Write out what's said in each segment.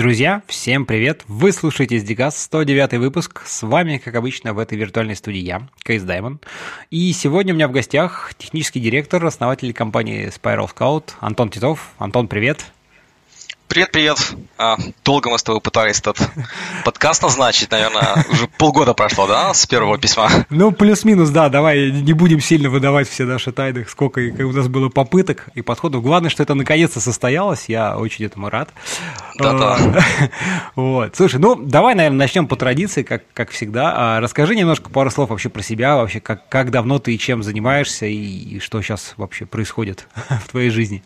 Друзья, всем привет! Вы слушаете SDCast 109 выпуск. С вами, как обычно, в этой виртуальной студии я, Кейс Даймон. И сегодня у меня в гостях технический директор, основатель компании Spiral Scout Антон Титов. Антон, привет! Привет, привет. А, долго мы с тобой пытались этот подкаст назначить, наверное, уже полгода прошло, да, с первого письма? Ну, плюс-минус, да, давай не будем сильно выдавать все наши тайны, сколько у нас было попыток и подходов. Главное, что это наконец-то состоялось, я очень этому рад. Да-да. Вот. Слушай, ну, давай, наверное, начнем по традиции, как, как всегда. А, расскажи немножко пару слов вообще про себя, вообще, как, как давно ты и чем занимаешься, и, и что сейчас вообще происходит в твоей жизни.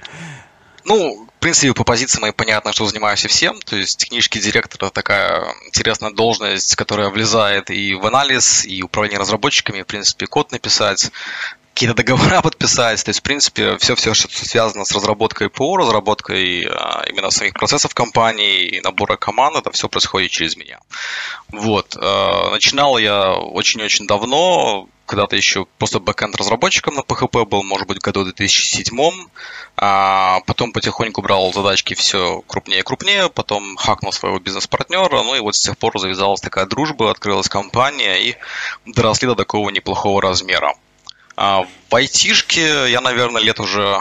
Ну, принципе, по позиции моей понятно, что занимаюсь всем. То есть технический директор – такая интересная должность, которая влезает и в анализ, и управление разработчиками, в принципе, код написать, какие-то договора подписать. То есть, в принципе, все-все, что связано с разработкой ПО, разработкой а, именно самих процессов компании и набора команд, это все происходит через меня. Вот. А, начинал я очень-очень давно, когда-то еще просто бэкэнд разработчиком на PHP был, может быть, в году 2007 а потом потихоньку брал задачки все крупнее и крупнее, потом хакнул своего бизнес-партнера, ну и вот с тех пор завязалась такая дружба, открылась компания и доросли до такого неплохого размера. А в айтишке я, наверное, лет уже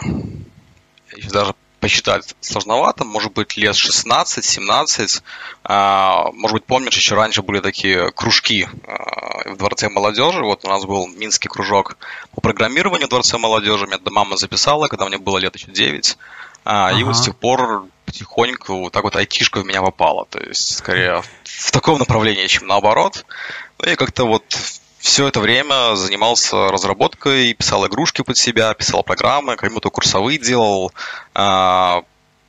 даже посчитать сложновато, может быть, лет 16-17. А, может быть, помнишь, еще раньше были такие кружки а, в Дворце молодежи. Вот у нас был Минский кружок по программированию в Дворце молодежи. Меня мама записала, когда мне было лет еще 9. Ага. И вот с тех пор потихоньку так вот айтишка в меня попала. То есть, скорее, в таком направлении, чем наоборот. Ну и как-то вот все это время занимался разработкой, писал игрушки под себя, писал программы, кому-то курсовые делал. А,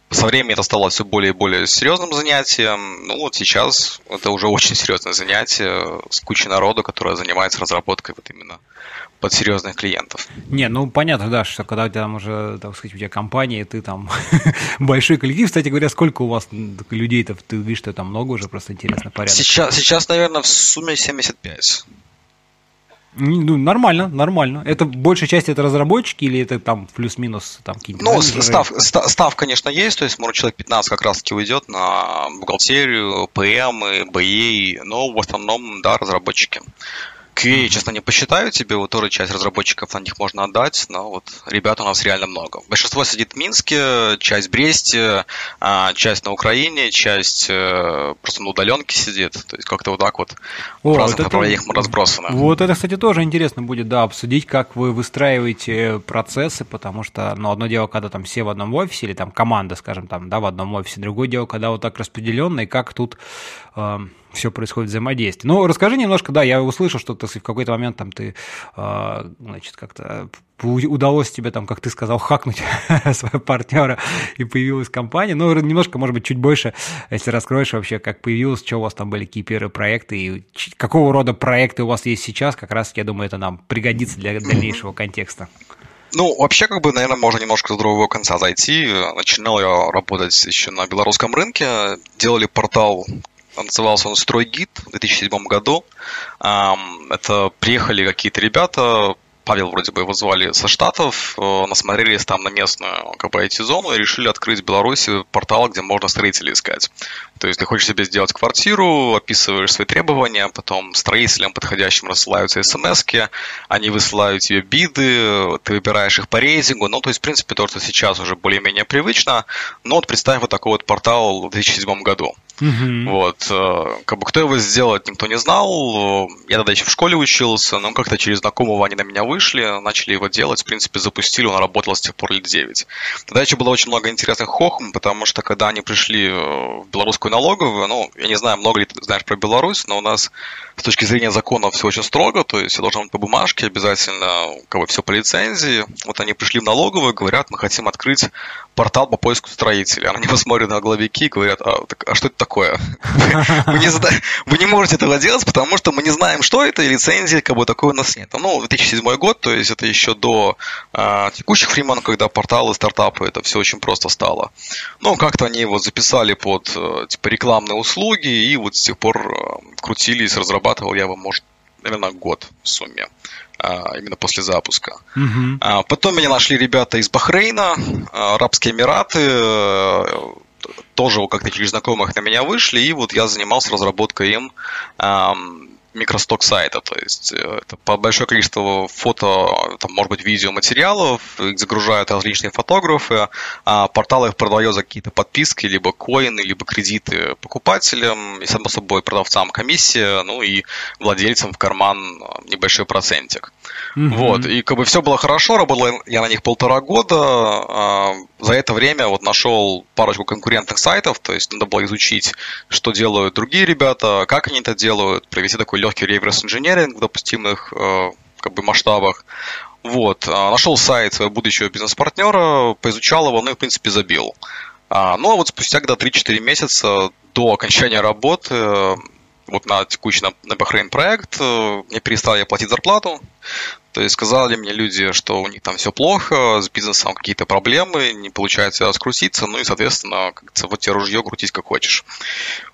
со временем это стало все более и более серьезным занятием. Ну вот сейчас это уже очень серьезное занятие с кучей народу, которое занимается разработкой вот именно под серьезных клиентов. Не, ну понятно, да, что когда там уже, так сказать, у тебя компания, ты там большой коллектив. Кстати говоря, сколько у вас людей-то? Ты видишь, что там много уже, просто интересно, порядок. Сейчас, сейчас наверное, в сумме 75. Ну, нормально, нормально. Это большая часть это разработчики или это там плюс-минус там какие-то Ну, став, став, конечно, есть, то есть, может, человек 15 как раз-таки уйдет на бухгалтерию, ПМ, БЕ, но в основном, да, разработчики. QA, честно, не посчитаю тебе, вот тоже часть разработчиков на них можно отдать, но вот ребят у нас реально много. Большинство сидит в Минске, часть в Бресте, а, часть на Украине, часть э, просто на удаленке сидит. То есть как-то вот так вот О, в разных вот направлениях мы разбросаны. Вот это, кстати, тоже интересно будет, да, обсудить, как вы выстраиваете процессы, потому что, ну, одно дело, когда там все в одном офисе, или там команда, скажем, там, да, в одном офисе, другое дело, когда вот так распределенно, и как тут все происходит взаимодействие. Ну, расскажи немножко, да, я услышал, что ты в какой-то момент там ты, а, значит, как-то удалось тебе там, как ты сказал, хакнуть своего партнера и появилась компания. Ну, немножко, может быть, чуть больше, если раскроешь вообще, как появилось, что у вас там были какие первые проекты и какого рода проекты у вас есть сейчас, как раз, я думаю, это нам пригодится для дальнейшего контекста. Ну, вообще, как бы, наверное, можно немножко с другого конца зайти. Начинал я работать еще на белорусском рынке. Делали портал назывался он «Стройгид» в 2007 году. Это приехали какие-то ребята, Павел вроде бы его звали со Штатов, э, насмотрелись там на местную как бы, IT-зону и решили открыть в Беларуси портал, где можно строителей искать. То есть ты хочешь себе сделать квартиру, описываешь свои требования, потом строителям подходящим рассылаются смс они высылают тебе биды, ты выбираешь их по рейтингу. Ну, то есть, в принципе, то, что сейчас уже более-менее привычно. Но вот представь вот такой вот портал в 2007 году. Угу. Вот. Э, как бы кто его сделать, никто не знал. Я тогда еще в школе учился, но как-то через знакомого они на меня вышли, начали его делать, в принципе, запустили, он работал с тех пор лет 9. Тогда еще было очень много интересных хохм, потому что когда они пришли э, в белорусскую налоговую, ну, я не знаю, много ли ты знаешь про Беларусь, но у нас с точки зрения закона все очень строго, то есть все должно быть по бумажке, обязательно как бы все по лицензии. Вот они пришли в налоговую, говорят, мы хотим открыть портал по поиску строителей. Они посмотрят на главики и говорят, а, так, а что это такое? Вы не, вы не можете этого делать, потому что мы не знаем, что это, и лицензии как бы такой у нас нет. Ну, 2007 год, то есть это еще до а, текущих времен, когда порталы, стартапы, это все очень просто стало. Ну, как-то они вот записали под э, типа рекламные услуги, и вот с тех пор э, крутились, разрабатывал я его, может, наверное, год в сумме а, именно после запуска. Угу. Потом меня нашли ребята из Бахрейна, Арабские Эмираты, тоже как-то через знакомых на меня вышли, и вот я занимался разработкой им микросток сайта, то есть э, это по большое количество фото, там, может быть, видеоматериалов, их загружают различные фотографы, а портал их продает за какие-то подписки, либо коины, либо кредиты покупателям, и, само собой, продавцам комиссия, ну и владельцам в карман небольшой процентик. Mm-hmm. Вот, и как бы все было хорошо, работал я на них полтора года, а, за это время вот нашел парочку конкурентных сайтов, то есть надо было изучить, что делают другие ребята, как они это делают, провести такой легкий реверс-инженеринг в допустимых э, как бы масштабах. Вот. А, нашел сайт своего будущего бизнес-партнера, поизучал его, ну и, в принципе, забил. А, ну, а вот спустя когда 3-4 месяца до окончания работы вот на текущий, на, на Bahrain проект, э, мне перестали платить зарплату, то есть сказали мне люди, что у них там все плохо, с бизнесом какие-то проблемы, не получается раскрутиться, ну и, соответственно, как вот тебе ружье крутить как хочешь.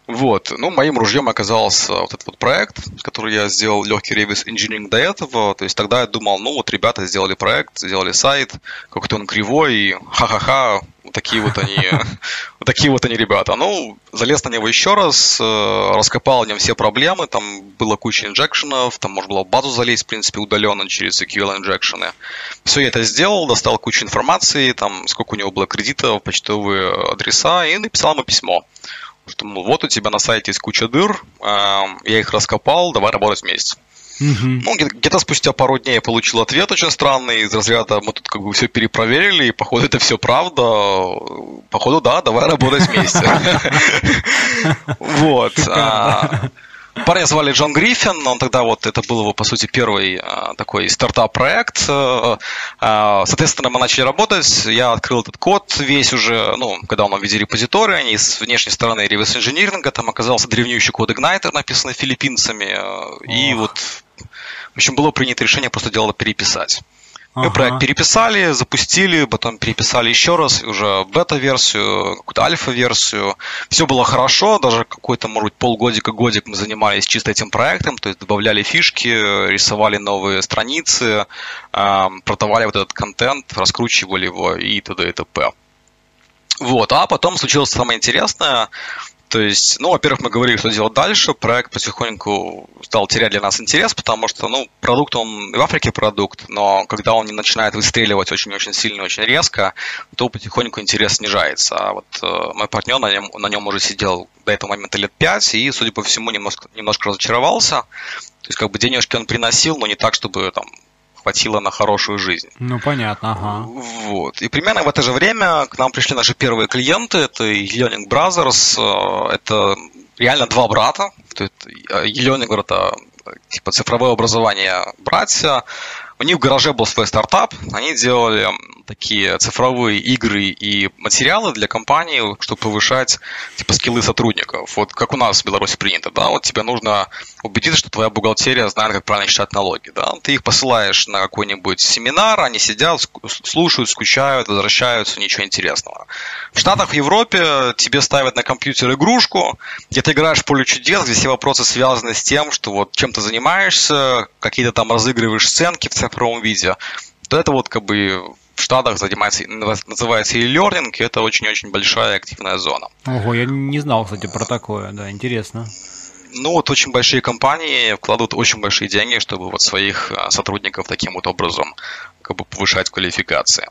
Вот. Ну, моим ружьем оказался вот этот вот проект, который я сделал легкий ревиз инжиниринг до этого. То есть тогда я думал, ну вот ребята сделали проект, сделали сайт, какой-то он кривой, ха-ха-ха, такие вот они, вот такие вот они ребята. Ну, залез на него еще раз, э, раскопал в нем все проблемы, там было куча инжекшенов, там можно было в базу залезть, в принципе, удаленно через SQL инжекшены. Все я это сделал, достал кучу информации, там, сколько у него было кредитов, почтовые адреса, и написал ему письмо. Что, мол, вот у тебя на сайте есть куча дыр, я их раскопал, давай работать вместе. Угу. Ну, где-то спустя пару дней я получил ответ очень странный из разряда мы тут как бы все перепроверили, и походу это все правда. Походу, да, давай работать вместе. Вот. Парня звали Джон Гриффин, он тогда вот, это был его, по сути, первый а, такой стартап-проект. А, а, соответственно, мы начали работать, я открыл этот код весь уже, ну, когда он в виде репозитория, они с внешней стороны реверс инжиниринга, там оказался древнющий код Igniter, написанный филиппинцами, и вот, в общем, было принято решение просто дело переписать. Мы ага. проект переписали, запустили, потом переписали еще раз, уже бета-версию, какую-то альфа-версию. Все было хорошо, даже какой-то, может быть, полгодика, годик мы занимались чисто этим проектом, то есть добавляли фишки, рисовали новые страницы, продавали вот этот контент, раскручивали его и т.д. и т.п. Вот, а потом случилось самое интересное. То есть, ну, во-первых, мы говорили, что делать дальше. Проект потихоньку стал терять для нас интерес, потому что, ну, продукт, он в Африке продукт, но когда он не начинает выстреливать очень-очень сильно, очень резко, то потихоньку интерес снижается. А вот э, мой партнер на нем, на нем уже сидел до этого момента лет пять, и, судя по всему, немножко, немножко разочаровался. То есть, как бы денежки он приносил, но не так, чтобы там хватило на хорошую жизнь. Ну, понятно, ага. Вот. И примерно в это же время к нам пришли наши первые клиенты, это Learning Brothers, э, это реально два брата, Learning это типа цифровое образование братья, у них в гараже был свой стартап, они делали такие цифровые игры и материалы для компании, чтобы повышать типа скиллы сотрудников. Вот как у нас в Беларуси принято, да, вот тебе нужно убедиться, что твоя бухгалтерия знает, как правильно считать налоги, да. Ты их посылаешь на какой-нибудь семинар, они сидят, слушают, скучают, возвращаются, ничего интересного. В Штатах, в Европе тебе ставят на компьютер игрушку, где ты играешь в поле чудес, где все вопросы связаны с тем, что вот чем ты занимаешься, какие-то там разыгрываешь сценки в цифровом виде, то это вот как бы в Штатах занимается, называется e-learning, и это очень-очень большая активная зона. Ого, я не знал, кстати, про такое, да, интересно. Ну, вот очень большие компании вкладывают очень большие деньги, чтобы вот своих а, сотрудников таким вот образом как бы повышать квалификации.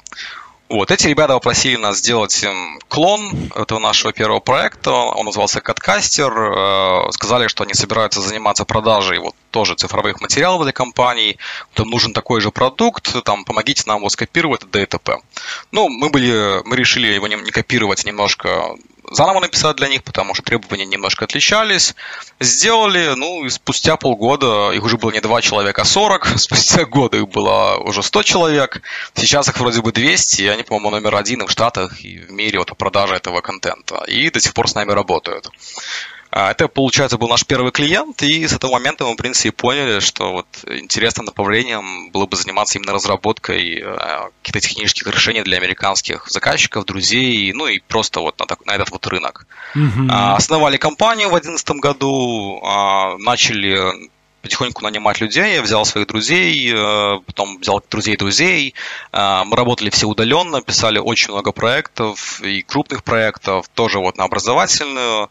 Вот, эти ребята попросили нас сделать клон этого нашего первого проекта. Он назывался Каткастер. Э, сказали, что они собираются заниматься продажей вот тоже цифровых материалов для компаний. Там нужен такой же продукт, там помогите нам его скопировать, ДТП. Ну, мы были, мы решили его не, не копировать, немножко заново написать для них, потому что требования немножко отличались. Сделали, ну, и спустя полгода их уже было не два человека, а 40. Спустя годы их было уже 100 человек. Сейчас их вроде бы 200, и они, по-моему, номер один в Штатах, и в мире вот по продаже этого контента. И до сих пор с нами работают. А, это, получается, был наш первый клиент, и с этого момента мы, в принципе, поняли, что вот интересным направлением было бы заниматься именно разработкой э, каких-то технических решений для американских заказчиков, друзей, ну и просто вот на, так, на этот вот рынок. Mm-hmm. Основали компанию в 2011 году, а, начали потихоньку нанимать людей. Я взял своих друзей, э, потом взял друзей друзей. Э, мы работали все удаленно, писали очень много проектов и крупных проектов, тоже вот на образовательную,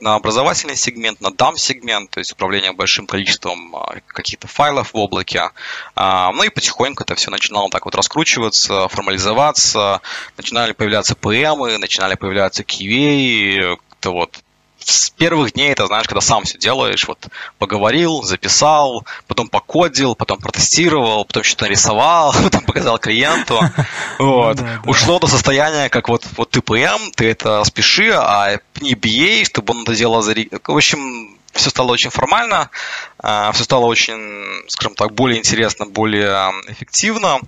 на образовательный сегмент, на дам сегмент, то есть управление большим количеством э, каких-то файлов в облаке. Ну и потихоньку это все начинало так вот раскручиваться, формализоваться, начинали появляться ПМы, начинали появляться QA, то вот с первых дней это, знаешь, когда сам все делаешь, вот поговорил, записал, потом покодил, потом протестировал, потом что-то нарисовал, потом показал клиенту. Вот. Ушло до состояния, как вот, вот ты ПМ, ты это спеши, а не BA, чтобы он это дело... В общем, все стало очень формально, а, все стало очень, скажем так, более интересно, более эффективно.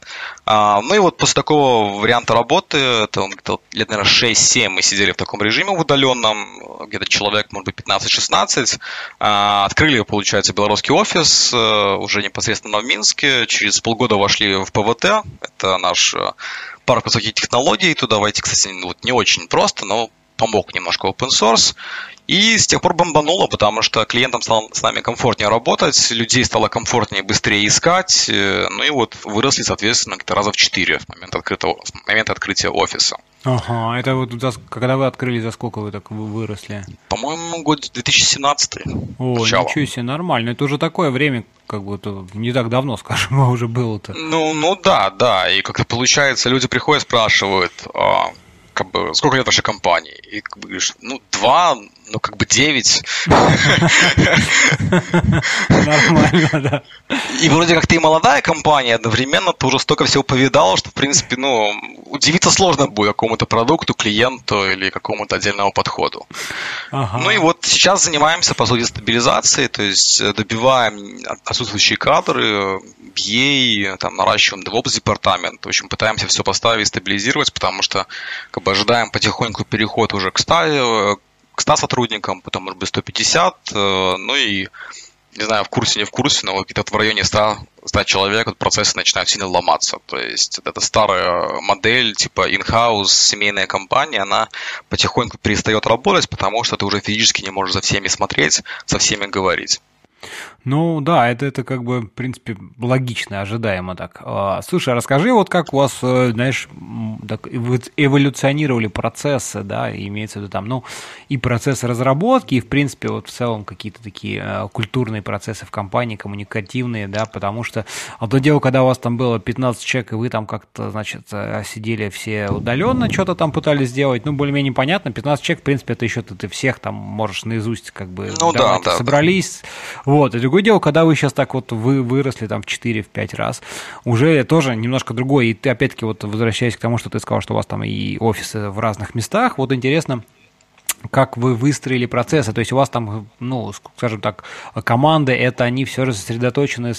А, ну и вот после такого варианта работы, это где-то лет, наверное, 6-7 мы сидели в таком режиме в удаленном, где-то человек, может быть, 15-16, а, открыли, получается, белорусский офис э, уже непосредственно в Минске, через полгода вошли в ПВТ, это наш э, парк высоких технологий, туда войти, кстати, вот не очень просто, но помог немножко open source. И с тех пор бомбануло, потому что клиентам стало с нами комфортнее работать, людей стало комфортнее быстрее искать, э, ну и вот выросли, соответственно, где-то раза в четыре в момент, открытого, в момент открытия офиса. Ага, это вот за, когда вы открыли, за сколько вы так выросли? По-моему, год 2017. О, начало. ничего себе, нормально. Это уже такое время, как бы не так давно, скажем, уже было-то. Ну, ну да, да. И как-то получается, люди приходят, спрашивают, а, как бы, сколько лет вашей компании? И как бы говоришь, ну, два, ну, как бы девять. Нормально, да. И вроде как ты и молодая компания, одновременно ты уже столько всего повидал, что, в принципе, ну, удивиться сложно будет какому-то продукту, клиенту или какому-то отдельному подходу. Ага. Ну и вот сейчас занимаемся, по сути, стабилизацией, то есть добиваем отсутствующие кадры, BA, там, наращиваем DevOps департамент. В общем, пытаемся все поставить и стабилизировать, потому что как бы ожидаем потихоньку переход уже к 100, к 100 сотрудникам, потом, может быть, 150, э, ну и не знаю, в курсе, не в курсе, но где-то в районе 100, 100 человек вот процессы начинают сильно ломаться. То есть это старая модель, типа in-house, семейная компания, она потихоньку перестает работать, потому что ты уже физически не можешь за всеми смотреть, со всеми говорить. Ну да, это, это как бы, в принципе, логично, ожидаемо так. А, слушай, а расскажи, вот как у вас, э, знаешь, так, эволюционировали процессы, да, имеется в виду там, ну, и процессы разработки, и, в принципе, вот в целом какие-то такие э, культурные процессы в компании, коммуникативные, да, потому что одно дело, когда у вас там было 15 человек, и вы там как-то, значит, э, сидели все удаленно, что-то там пытались сделать, ну, более-менее понятно, 15 человек, в принципе, это еще ты, ты всех там можешь наизусть как бы ну, да, да, собрались, вот, и другое дело, когда вы сейчас так вот вы выросли там в 4-5 раз, уже тоже немножко другой. И ты опять-таки вот возвращаясь к тому, что ты сказал, что у вас там и офисы в разных местах, вот интересно, как вы выстроили процессы, то есть у вас там, ну, скажем так, команды, это они все сосредоточены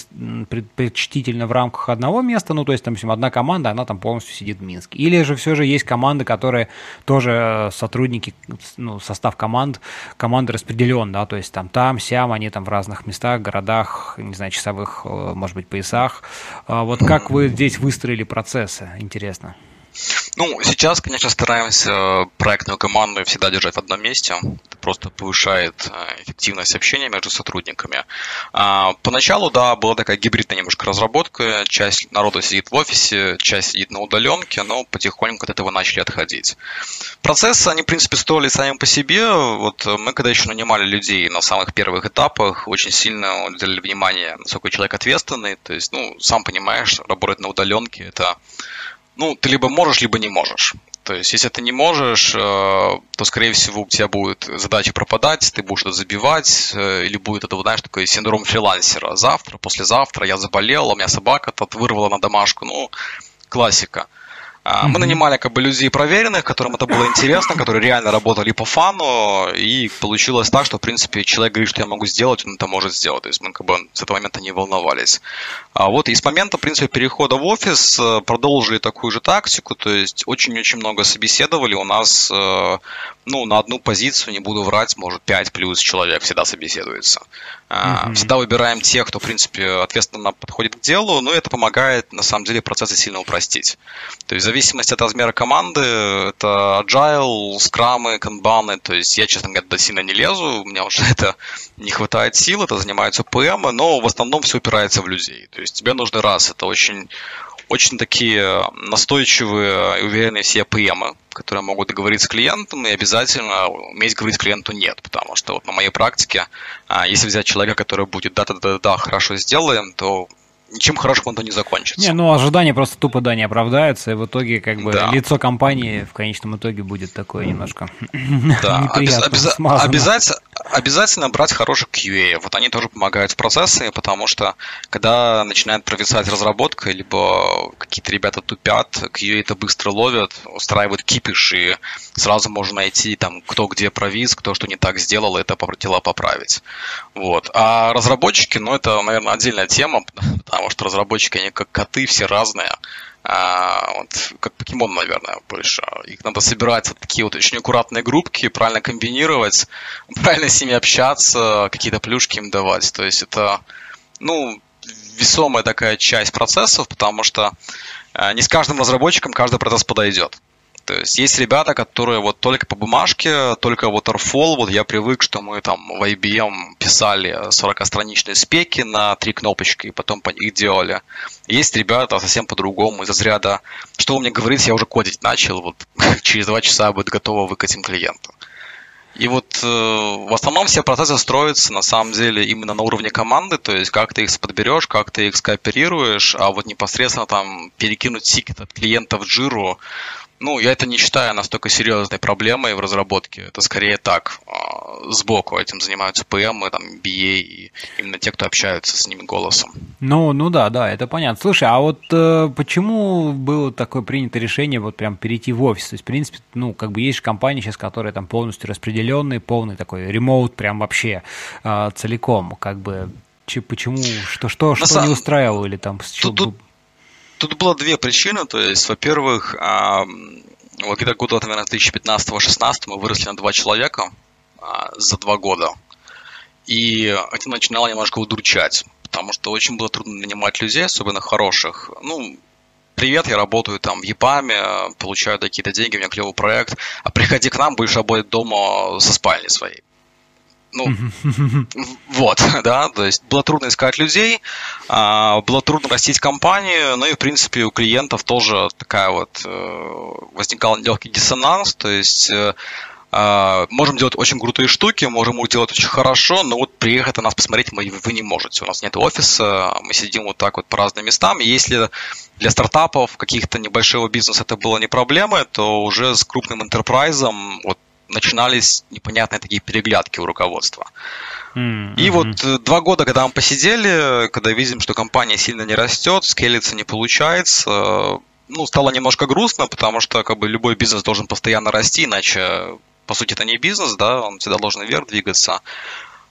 предпочтительно в рамках одного места, ну, то есть, там, допустим, одна команда, она там полностью сидит в Минске. Или же все же есть команды, которые тоже э, сотрудники, ну, состав команд, команды распределен, да, то есть там, там, сям, они там в разных местах, городах, не знаю, часовых, э, может быть, поясах. А вот как вы здесь выстроили процессы, интересно? Ну, сейчас, конечно, стараемся э, проектную команду всегда держать в одном месте. Это просто повышает э, эффективность общения между сотрудниками. А, поначалу, да, была такая гибридная немножко разработка. Часть народа сидит в офисе, часть сидит на удаленке, но потихоньку от этого начали отходить. Процессы, они, в принципе, стоили сами по себе. Вот мы, когда еще нанимали людей на самых первых этапах, очень сильно уделяли внимание, насколько человек ответственный. То есть, ну, сам понимаешь, работать на удаленке – это ну, ты либо можешь, либо не можешь. То есть, если ты не можешь, э, то, скорее всего, у тебя будет задача пропадать, ты будешь это забивать, э, или будет это, знаешь, такой синдром фрилансера. Завтра, послезавтра я заболел, у меня собака тут вырвала на домашку. Ну, классика. Mm-hmm. Мы нанимали как бы людей проверенных, которым это было интересно, которые реально работали по фану, и получилось так, что, в принципе, человек говорит, что я могу сделать, он это может сделать. То есть мы как бы с этого момента не волновались. А вот и с момента, в принципе, перехода в офис э, продолжили такую же тактику, то есть очень-очень много собеседовали. У нас, э, ну, на одну позицию, не буду врать, может, 5 плюс человек всегда собеседуется. Mm-hmm. Всегда выбираем тех, кто, в принципе, ответственно подходит к делу, но это помогает, на самом деле, процессы сильно упростить. То есть зависимости от размера команды, это agile, скрамы, канбаны, то есть я, честно говоря, до сильно не лезу, у меня уже это не хватает сил, это занимаются ПМ, но в основном все упирается в людей. То есть тебе нужно раз, это очень очень такие настойчивые и уверенные все ПМы, которые могут договориться с клиентом и обязательно уметь говорить клиенту нет, потому что вот на моей практике, а, если взять человека, который будет да-да-да-да, хорошо сделаем, то ничем хорошим это не закончится. Не, ну ожидания просто тупо да не оправдаются, и в итоге как бы да. лицо компании в конечном итоге будет такое немножко да. обяз, обяз, обязательно, обязательно брать хороших QA. Вот они тоже помогают в процессе, потому что когда начинает провисать разработка, либо какие-то ребята тупят, QA это быстро ловят, устраивают кипиш, и сразу можно найти там, кто где провис, кто что не так сделал, и это дела поправить. Вот. А разработчики, ну, это, наверное, отдельная тема, потому что разработчики, они как коты, все разные. А, вот, как покемон, наверное, больше. Их надо собирать вот такие вот очень аккуратные группки, правильно комбинировать, правильно с ними общаться, какие-то плюшки им давать. То есть это, ну, весомая такая часть процессов, потому что а, не с каждым разработчиком каждый процесс подойдет. То есть есть ребята, которые вот только по бумажке, только waterfall, вот я привык, что мы там в IBM писали 40-страничные спеки на три кнопочки и потом их делали. Есть ребята совсем по-другому, из разряда, что вы мне говорите, я уже кодить начал, вот через два часа будет готово выкатим клиенту. И вот э, в основном все процессы строятся на самом деле именно на уровне команды, то есть как ты их подберешь, как ты их скооперируешь, а вот непосредственно там перекинуть тикет от клиента в джиру, ну, я это не считаю настолько серьезной проблемой в разработке. Это скорее так, а, сбоку этим занимаются ПМ, там, BA и именно те, кто общаются с ними голосом. Ну, ну да, да, это понятно. Слушай, а вот э, почему было такое принято решение вот прям перейти в офис? То есть, в принципе, ну, как бы есть компании сейчас, которые там полностью распределенные, полный такой ремоут прям вообще э, целиком, как бы почему, что, что, что сам... не устраивало или там чего... Тут, Тут было две причины. То есть, во-первых, вот где-то года, наверное, 2015-16 мы выросли на два человека а, за два года. И это начинало немножко удурчать, потому что очень было трудно нанимать людей, особенно хороших. Ну, привет, я работаю там в ЕПАМе, получаю какие-то деньги, у меня клевый проект, а приходи к нам, будешь работать дома со спальни своей. Ну, вот, да, то есть было трудно искать людей, а, было трудно растить компанию, ну и, в принципе, у клиентов тоже такая вот э, возникал легкий диссонанс, то есть э, а, можем делать очень крутые штуки, можем их делать очень хорошо, но вот приехать на нас посмотреть мы, вы не можете. У нас нет офиса, мы сидим вот так вот по разным местам. И если для стартапов, каких-то небольшого бизнеса это было не проблема, то уже с крупным интерпрайзом вот начинались непонятные такие переглядки у руководства. Mm-hmm. И вот э, два года, когда мы посидели, когда видим, что компания сильно не растет, скелиться не получается, ну, стало немножко грустно, потому что как бы любой бизнес должен постоянно расти, иначе, по сути, это не бизнес, да, он всегда должен вверх двигаться.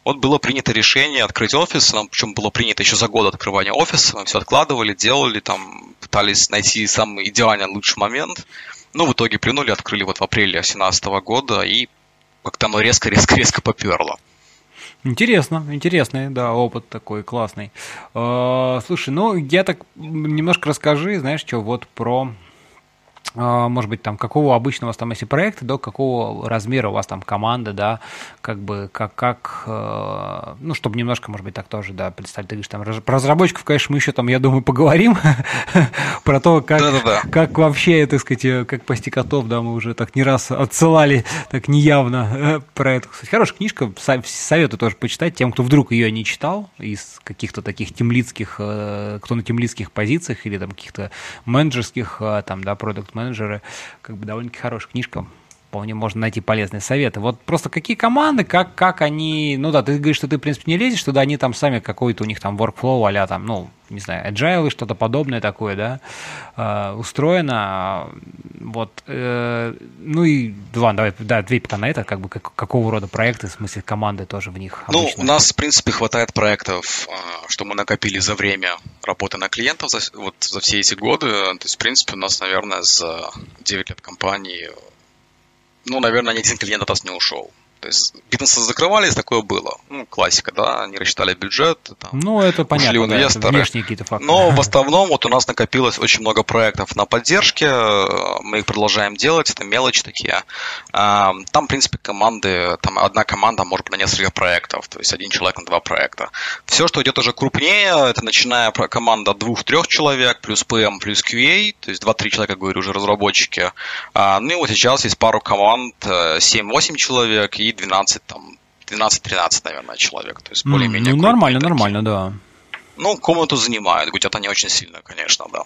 Вот было принято решение открыть офис, нам причем было принято еще за год открывания офиса, мы все откладывали, делали, там пытались найти самый идеальный лучший момент – ну, в итоге плюнули, открыли вот в апреле 2017 года, и как-то оно резко-резко-резко поперло. Интересно, интересный, да, опыт такой классный. А, слушай, ну я так немножко расскажи, знаешь, что вот про может быть, там, какого обычного у вас там, если проект, до какого размера у вас там команда, да, как бы, как, как, э, ну, чтобы немножко, может быть, так тоже, да, представить, ты говоришь, там, про разработчиков, конечно, мы еще там, я думаю, поговорим, про то, как, как вообще, так сказать, э, как пасти котов, да, мы уже так не раз отсылали, так неявно э, про это. Кстати, хорошая книжка, советую тоже почитать тем, кто вдруг ее не читал, из каких-то таких темлицких, кто на темлицких позициях или там каких-то менеджерских, там, да, продукт менеджеры, как бы довольно-таки хорошая книжка, вполне можно найти полезные советы. Вот просто какие команды, как, как они, ну да, ты говоришь, что ты, в принципе, не лезешь туда, они там сами какой-то у них там workflow а там, ну, не знаю, agile, что-то подобное такое, да, э, устроено. Вот, э, ну и, ладно, давай, да, ответь пока на это, как бы, как, какого рода проекты, в смысле команды тоже в них Ну, у нас, в принципе, хватает проектов, а, что мы накопили за время работы на клиентов, за, вот за все эти годы. То есть, в принципе, у нас, наверное, за 9 лет компании, ну, наверное, ни один клиент от нас не ушел. То есть бизнесы закрывались, такое было. Ну, классика, да, они рассчитали бюджет. Там, ну, это понятно, ушли да, инвесторы. это внешние какие-то факторы. Но в основном вот у нас накопилось очень много проектов на поддержке, мы их продолжаем делать, это мелочи такие. А, там, в принципе, команды, там одна команда может быть на несколько проектов, то есть один человек на два проекта. Все, что идет уже крупнее, это начиная команда двух-трех человек, плюс PM, плюс QA, то есть два-три человека, говорю, уже разработчики. А, ну и вот сейчас есть пару команд, 7-8 э, человек и 12 там 12-13, наверное, человек. То есть более-менее. Ну, нормально, такие. нормально, да. Ну, комнату занимают, где-то не очень сильно, конечно, да.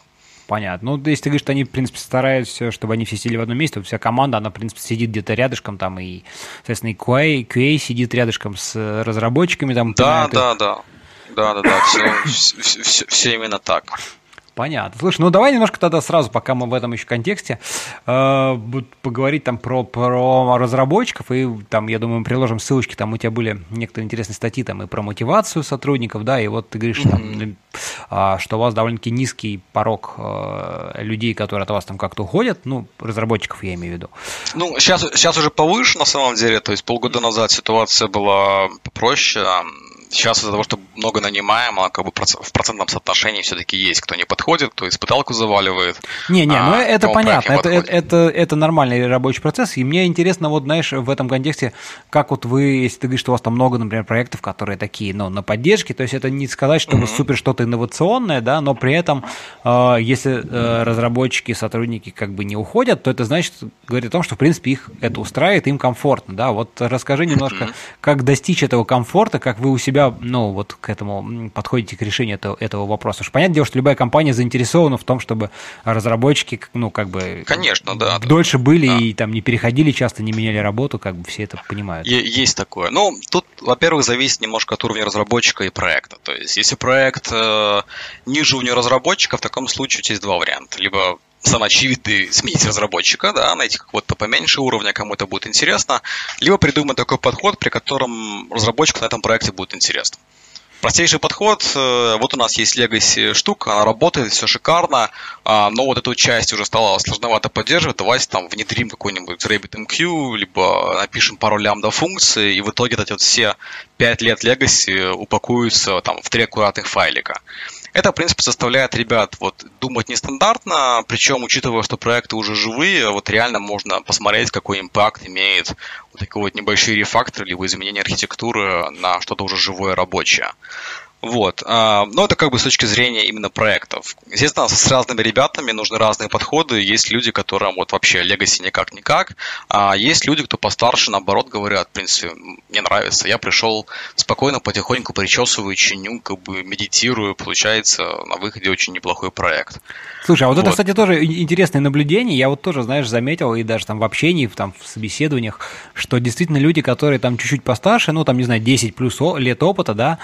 Понятно. Ну, если ты говоришь, что они, в принципе, стараются, чтобы они все сидели в одном месте, то вся команда, она, в принципе, сидит где-то рядышком там, и, соответственно, и QA, QA сидит рядышком с разработчиками там. Да, да, да. Да, да, да, все, все, все, все именно так. Понятно. Слушай, ну давай немножко тогда сразу, пока мы в этом еще контексте, э, поговорить там про, про разработчиков, и там, я думаю, мы приложим ссылочки, там у тебя были некоторые интересные статьи там и про мотивацию сотрудников, да, и вот ты говоришь, mm-hmm. там, э, что у вас довольно-таки низкий порог э, людей, которые от вас там как-то уходят, ну, разработчиков я имею в виду. Ну, сейчас, сейчас уже повыше на самом деле, то есть полгода назад ситуация была попроще, сейчас из-за того, что много нанимаем, а как бы в процентном соотношении все-таки есть, кто не подходит, кто испыталку заваливает. Не-не, а, ну это понятно, это, это, это, это нормальный рабочий процесс, и мне интересно, вот знаешь, в этом контексте, как вот вы, если ты говоришь, что у вас там много, например, проектов, которые такие, ну, на поддержке, то есть это не сказать, что mm-hmm. супер что-то инновационное, да, но при этом, э, если э, разработчики, сотрудники как бы не уходят, то это значит, говорит о том, что, в принципе, их это устраивает, им комфортно, да, вот расскажи немножко, mm-hmm. как достичь этого комфорта, как вы у себя себя, ну, вот к этому подходите к решению этого, этого вопроса? Уж понятное дело, что любая компания заинтересована в том, чтобы разработчики, ну, как бы... Конечно, да. Дольше были да. и там не переходили часто, не меняли работу, как бы все это понимают. Есть такое. Ну, тут, во-первых, зависит немножко от уровня разработчика и проекта. То есть, если проект э, ниже уровня разработчика, в таком случае у тебя есть два варианта. Либо самый очевидный сменить разработчика, да, найти какого-то поменьше уровня, кому это будет интересно, либо придумать такой подход, при котором разработчику на этом проекте будет интересно. Простейший подход, э, вот у нас есть Legacy штука, она работает, все шикарно, а, но вот эту часть уже стало сложновато поддерживать, давайте там внедрим какой-нибудь RabbitMQ, либо напишем пару лямбда функций, и в итоге эти вот все 5 лет Legacy упакуются там в три аккуратных файлика. Это, в принципе, заставляет ребят вот думать нестандартно, причем, учитывая, что проекты уже живые, вот реально можно посмотреть, какой импакт имеет вот такой вот небольшие рефакторы либо изменение архитектуры на что-то уже живое рабочее. Вот. А, но это как бы с точки зрения именно проектов. Естественно, с разными ребятами нужны разные подходы. Есть люди, которым вот вообще Legacy никак-никак, а есть люди, кто постарше, наоборот, говорят, в принципе, мне нравится. Я пришел спокойно, потихоньку причесываю, чиню, как бы медитирую, получается на выходе очень неплохой проект. Слушай, а вот, вот это, кстати, тоже интересное наблюдение. Я вот тоже, знаешь, заметил, и даже там в общении, там в собеседованиях, что действительно люди, которые там чуть-чуть постарше, ну, там, не знаю, 10 плюс лет опыта, да,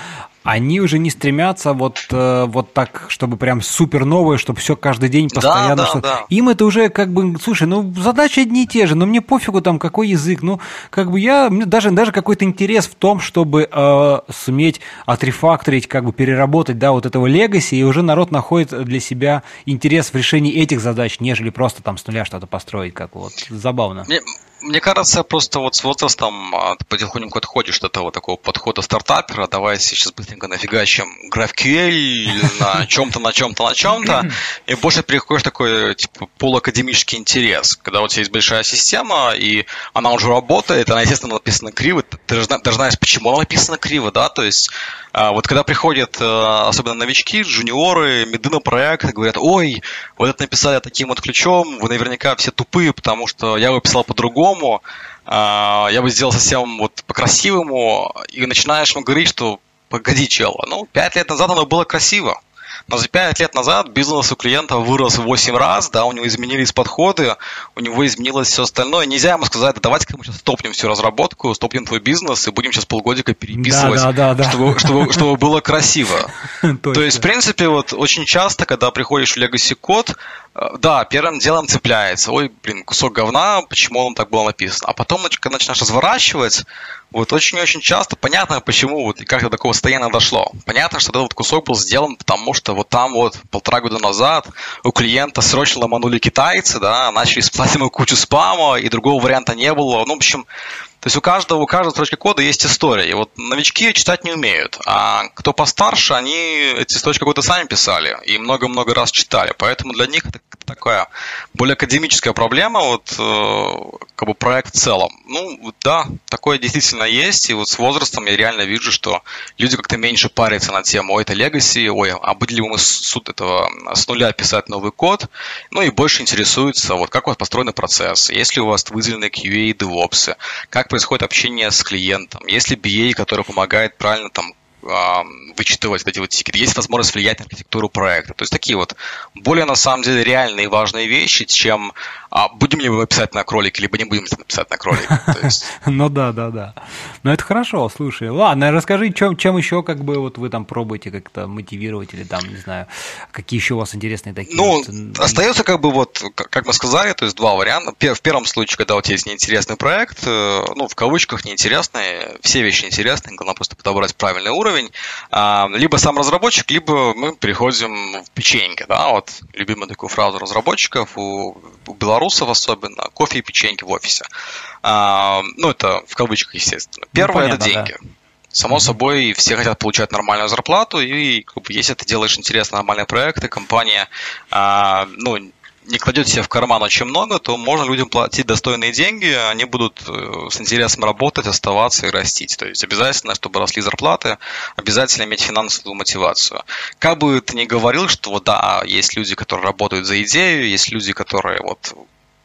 они уже не стремятся вот, э, вот так, чтобы прям супер новое, чтобы все каждый день постоянно. Да, да, что... да. Им это уже как бы, слушай, ну задачи одни и те же, но мне пофигу там какой язык, ну как бы я, мне даже, даже какой-то интерес в том, чтобы э, суметь отрефакторить, как бы переработать, да, вот этого легаси, и уже народ находит для себя интерес в решении этих задач, нежели просто там с нуля что-то построить, как вот забавно. Мне, мне кажется, просто вот с возрастом а, потихоньку отходишь от этого такого подхода стартапера. Давай сейчас быстренько нафигачим GraphQL на чем-то, на чем-то, на чем-то. И больше переходишь такой типа полуакадемический интерес. Когда у тебя есть большая система, и она уже работает, она, естественно, написана криво. Ты ты же знаешь, почему она написана криво, да? То есть а, вот когда приходят а, особенно новички, джуниоры, меды на проект, говорят, ой, вот это написали таким вот ключом, вы наверняка все тупые, потому что я его писал по-другому, а, я бы сделал совсем вот по-красивому, и начинаешь ему говорить, что погоди, чел, ну, пять лет назад оно было красиво. Но за 5 лет назад бизнес у клиента вырос в 8 раз, да, у него изменились подходы, у него изменилось все остальное. Нельзя ему сказать, да давайте-ка мы сейчас стопнем всю разработку, стопнем твой бизнес и будем сейчас полгодика переписывать, да, да, да, чтобы, чтобы, чтобы было красиво. То есть, в принципе, вот очень часто, когда приходишь в Legacy код, э, да, первым делом цепляется. Ой, блин, кусок говна, почему он так был написан. А потом, когда начинаешь разворачивать, вот очень-очень часто понятно, почему вот как до такого состояния дошло. Понятно, что этот вот кусок был сделан, потому что вот там вот полтора года назад у клиента срочно ломанули китайцы, да, начали спасать ему кучу спама, и другого варианта не было. Ну, в общем, То есть у каждого, у каждой строчки кода есть история. И вот новички читать не умеют. А кто постарше, они эти строчки кода сами писали и много-много раз читали. Поэтому для них это такая более академическая проблема, вот э, как бы проект в целом. Ну, да, такое действительно есть. И вот с возрастом я реально вижу, что люди как-то меньше парятся на тему, ой, это legacy, ой, а будем ли мы с этого с нуля писать новый код, ну и больше интересуются, вот как у вас построены процессы, есть ли у вас выделены QA и DevOps, как происходит общение с клиентом, есть ли BA, который помогает правильно там вычитывать вот эти вот тикеты, есть возможность влиять на архитектуру проекта. То есть такие вот более на самом деле реальные и важные вещи, чем а будем ли мы писать на кролике, либо не будем писать на кролике. Ну да, да, да. Но это хорошо, слушай. Ладно, расскажи, чем, чем еще как бы вот вы там пробуете как-то мотивировать или там, не знаю, какие еще у вас интересные такие? Ну, остается как бы вот, как мы сказали, то есть два варианта. В первом случае, когда у тебя есть неинтересный проект, э, ну, в кавычках неинтересный, все вещи интересные, главное просто подобрать правильный уровень, а, либо сам разработчик, либо мы переходим в печеньки, да, вот любимую такую фразу разработчиков у, у белорусов особенно, кофе и печеньки в офисе. А, ну, это в кавычках, естественно. Первое ну, понятно, это деньги. Да. Само собой, все хотят получать нормальную зарплату, и как бы, если ты делаешь интересные нормальные проекты, компания а, ну, не кладет себе в карман очень много, то можно людям платить достойные деньги, они будут э, с интересом работать, оставаться и растить. То есть обязательно, чтобы росли зарплаты, обязательно иметь финансовую мотивацию. Как бы ты ни говорил, что вот да, есть люди, которые работают за идею, есть люди, которые вот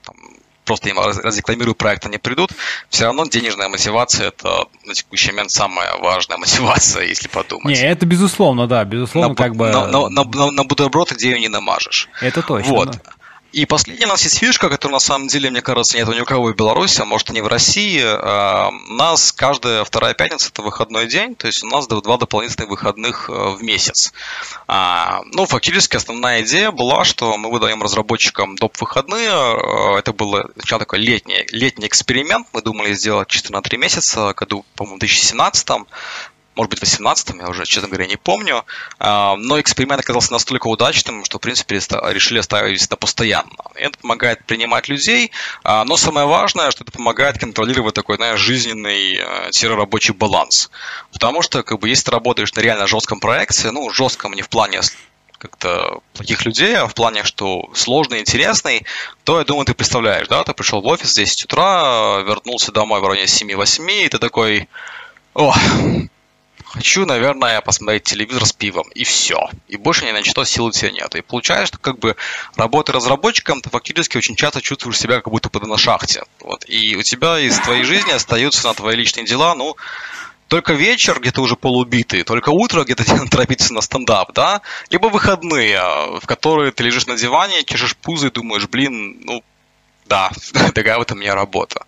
там, просто им разрекламируют проект, они придут, все равно денежная мотивация это на текущий момент самая важная мотивация, если подумать. Не, это безусловно, да, безусловно, на, как бы... На, на, на, на бутерброд идею не намажешь. Это точно. Вот. Да. И последняя у нас есть фишка, которая на самом деле, мне кажется, нет ни у кого в Беларуси, а может и не в России. А, у нас каждая вторая пятница – это выходной день, то есть у нас два дополнительных выходных э, в месяц. А, ну, фактически основная идея была, что мы выдаем разработчикам доп. выходные. Э, это был сначала такой летний, летний эксперимент. Мы думали сделать чисто на три месяца, году, по-моему, в 2017 может быть, в 18-м, я уже, честно говоря, не помню. А, но эксперимент оказался настолько удачным, что, в принципе, решили оставить это постоянно. Это помогает принимать людей, а, но самое важное, что это помогает контролировать такой, знаешь, жизненный э, рабочий баланс. Потому что, как бы, если ты работаешь на реально жестком проекте, ну, жестком не в плане как-то плохих людей, а в плане, что сложный, интересный, то, я думаю, ты представляешь, да, ты пришел в офис в 10 утра, вернулся домой в районе 7-8, и ты такой, о, хочу, наверное, посмотреть телевизор с пивом, и все. И больше ни на что сил у тебя нет. И получается, что как бы работая разработчиком, ты фактически очень часто чувствуешь себя как будто бы на шахте. Вот. И у тебя из твоей жизни остаются на твои личные дела, ну, только вечер, где ты уже полубитый, только утро, где ты торопиться на стендап, да, либо выходные, в которые ты лежишь на диване, чешешь пузо и думаешь, блин, ну, да, такая вот у меня работа.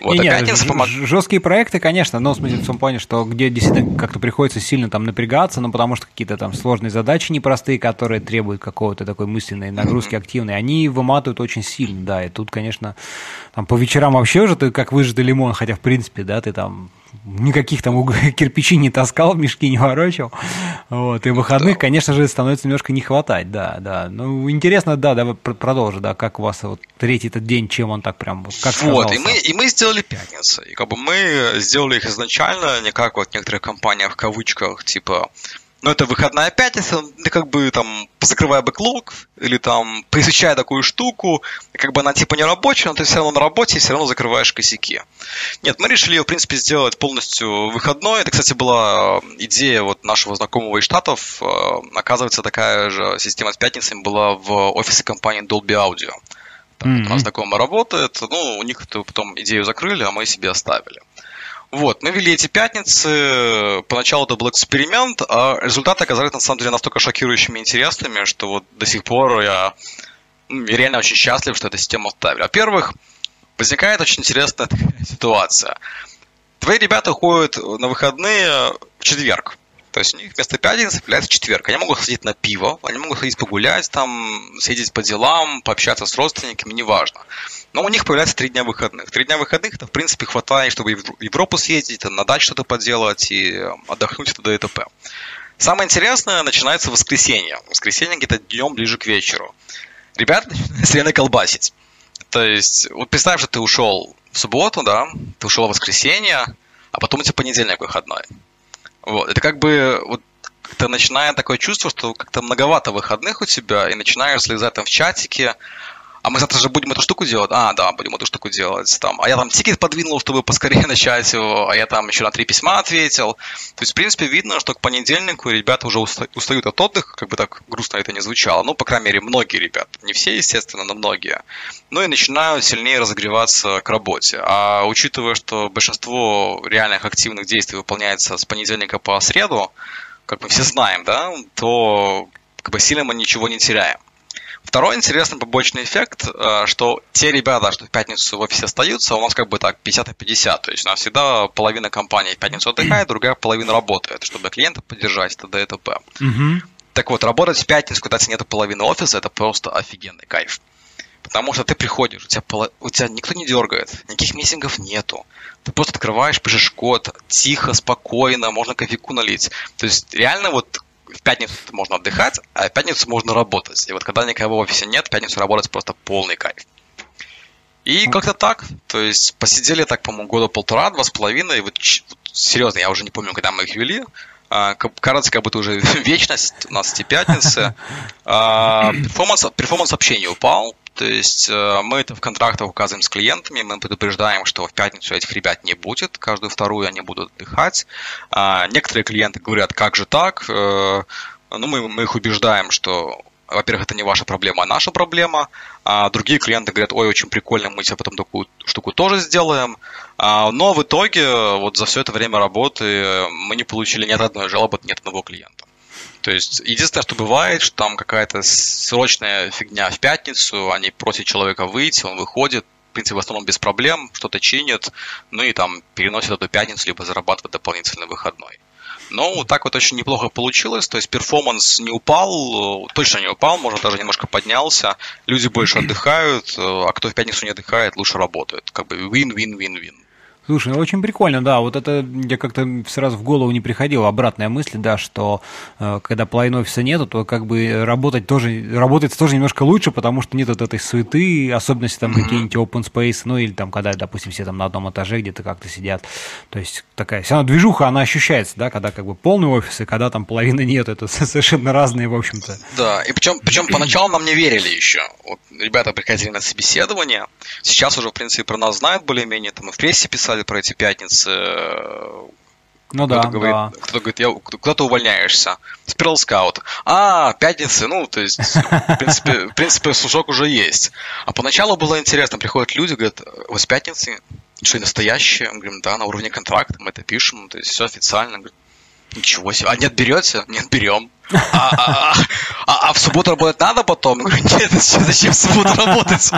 Вот, не, не, помог... жесткие проекты, конечно, но в смысле в том плане, что где действительно как-то приходится сильно там напрягаться, ну потому что какие-то там сложные задачи непростые, которые требуют какого-то такой мысленной нагрузки активной, они выматывают очень сильно, да, и тут, конечно, там по вечерам вообще уже ты как выжатый лимон, хотя в принципе, да, ты там никаких там кирпичей не таскал, мешки не ворочал. Вот. И выходных, конечно же, становится немножко не хватать, да, да. Ну, интересно, да, давай продолжи, да, как у вас вот третий этот день, чем он так прям, как Вот, и мы, и мы сделали пятницу. И как бы мы сделали их изначально, не как вот некоторые компании в кавычках, типа но это выходная пятница, ты как бы там закрывая бэклог или там поизучая такую штуку, как бы она типа не рабочая, но ты все равно на работе и все равно закрываешь косяки. Нет, мы решили ее, в принципе, сделать полностью выходной. Это, кстати, была идея вот нашего знакомого из Штатов. Э, оказывается, такая же система с пятницами была в офисе компании Dolby Audio. Там mm-hmm. у нас знакомая работает, ну, у них потом идею закрыли, а мы себе оставили. Вот, мы вели эти пятницы, поначалу это был эксперимент, а результаты оказались на самом деле настолько шокирующими и интересными, что вот до сих пор я реально очень счастлив, что эту систему оставили. Во-первых, возникает очень интересная ситуация. Твои ребята ходят на выходные в четверг. То есть у них вместо пятницы появляется четверг. Они могут ходить на пиво, они могут ходить погулять, там, съездить по делам, пообщаться с родственниками, неважно. Но у них появляется три дня выходных. Три дня выходных это, в принципе, хватает, чтобы в Европу съездить, на дачу что-то поделать и э, отдохнуть это до ТП. Самое интересное начинается в воскресенье. В воскресенье где-то днем ближе к вечеру. Ребята начинают колбасить. То есть, вот представь, что ты ушел в субботу, да, ты ушел в воскресенье, а потом у тебя понедельник выходной. Вот, это как бы вот как-то начинает такое чувство, что как-то многовато выходных у тебя, и начинаешь слезать там в чатике, а мы завтра же будем эту штуку делать? А, да, будем эту штуку делать. Там, а я там тикет подвинул, чтобы поскорее начать его, а я там еще на три письма ответил. То есть, в принципе, видно, что к понедельнику ребята уже устают от отдыха, как бы так грустно это не звучало. Ну, по крайней мере, многие ребята. Не все, естественно, но многие. Ну и начинают сильнее разогреваться к работе. А учитывая, что большинство реальных активных действий выполняется с понедельника по среду, как мы все знаем, да, то как бы сильно мы ничего не теряем. Второй интересный побочный эффект, э, что те ребята, что в пятницу в офисе остаются, у нас как бы так 50 на 50. То есть у нас всегда половина компании в пятницу отдыхает, другая половина работает, чтобы клиента поддержать, т.д. и т.п. Угу. Так вот, работать в пятницу, когда тебе нет половины офиса, это просто офигенный кайф. Потому что ты приходишь, у тебя, у тебя никто не дергает, никаких миссингов нету. Ты просто открываешь, пишешь код, тихо, спокойно, можно кофейку налить. То есть реально вот в пятницу можно отдыхать, а в пятницу можно работать. И вот когда никого в офисе нет, в пятницу работать просто полный кайф. И как-то так. То есть посидели так, по-моему, года полтора, два с половиной. И вот, вот серьезно, я уже не помню, когда мы их вели. А, кажется, как будто уже вечность у нас эти пятницы. А, performance, performance общения упал. То есть э, мы это в контрактах указываем с клиентами, мы предупреждаем, что в пятницу этих ребят не будет, каждую вторую они будут отдыхать. А, некоторые клиенты говорят, как же так? Э, ну, мы, мы их убеждаем, что во-первых, это не ваша проблема, а наша проблема. А другие клиенты говорят, ой, очень прикольно, мы тебе потом такую штуку тоже сделаем. А, но в итоге вот за все это время работы мы не получили ни одной жалобы от ни одного клиента. То есть единственное, что бывает, что там какая-то срочная фигня в пятницу, они просят человека выйти, он выходит, в принципе, в основном без проблем, что-то чинит, ну и там переносит эту пятницу, либо зарабатывает дополнительный выходной. Но вот так вот очень неплохо получилось, то есть перформанс не упал, точно не упал, может даже немножко поднялся, люди больше отдыхают, а кто в пятницу не отдыхает, лучше работает. Как бы win-win-win-win. Слушай, ну очень прикольно, да. Вот это я как-то сразу в голову не приходила обратная мысль, да, что э, когда половины офиса нету, то как бы работать тоже, работать тоже немножко лучше, потому что нет вот этой суеты, особенности там mm-hmm. какие-нибудь open space, ну или там, когда, допустим, все там на одном этаже где-то как-то сидят. То есть такая, вся равно движуха, она ощущается, да, когда как бы полный офис, и когда там половины нет, это совершенно разные, в общем-то. Да, и причем, причем поначалу нам не верили еще. Вот ребята приходили на собеседование, сейчас уже, в принципе, про нас знают более-менее, там и в прессе писали, писали про эти пятницы. Ну кто-то да, говорит, да. Кто-то говорит, я, куда ты увольняешься? Спирал скаут. А, пятницы, ну, то есть, в принципе, в принципе, слушок уже есть. А поначалу было интересно, приходят люди, говорят, у вас пятницы? Что, настоящие? Мы говорим, да, на уровне контракта, мы это пишем, то есть все официально. Говорит, Ничего себе. А нет, берете? Нет, берем. А, а, а, а, а в субботу работать надо потом? Говорю, нет, зачем в субботу работать?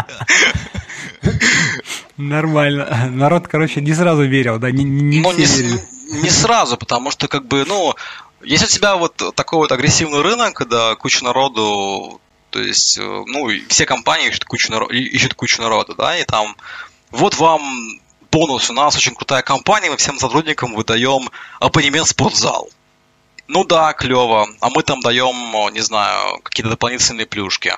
Нормально. Народ, короче, не сразу верил, да? Не, не, ну, не, не сразу, потому что, как бы, ну, если у тебя вот такой вот агрессивный рынок, когда куча народу, то есть, э, ну, все компании ищут кучу, народу, ищут кучу народа, да, и там вот вам бонус, у нас очень крутая компания, мы всем сотрудникам выдаем абонемент в спортзал. Ну да, клево, а мы там даем, не знаю, какие-то дополнительные плюшки.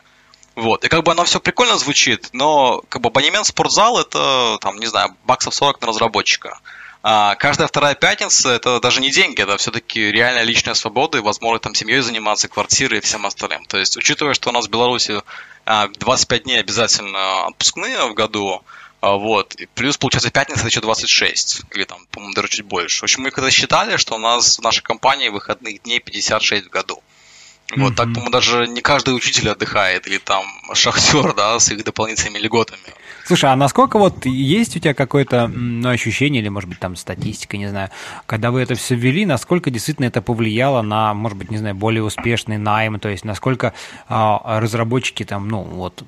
Вот. И как бы оно все прикольно звучит, но как бы абонемент в спортзал это, там, не знаю, баксов 40 на разработчика. А каждая вторая пятница это даже не деньги, это все-таки реальная личная свобода и возможность там семьей заниматься, квартирой и всем остальным. То есть, учитывая, что у нас в Беларуси 25 а, дней обязательно отпускные в году, а, вот. И плюс, получается, пятница еще 26. Или там, по-моему, даже чуть больше. В общем, мы когда считали, что у нас в нашей компании выходных дней 56 в году. Вот, mm-hmm. так, по-моему, даже не каждый учитель отдыхает, или там шахтер, да, с их дополнительными льготами. Слушай, а насколько вот есть у тебя какое-то ну, ощущение, или, может быть, там статистика, не знаю, когда вы это все ввели, насколько действительно это повлияло на, может быть, не знаю, более успешный найм, то есть насколько а, разработчики там, ну, вот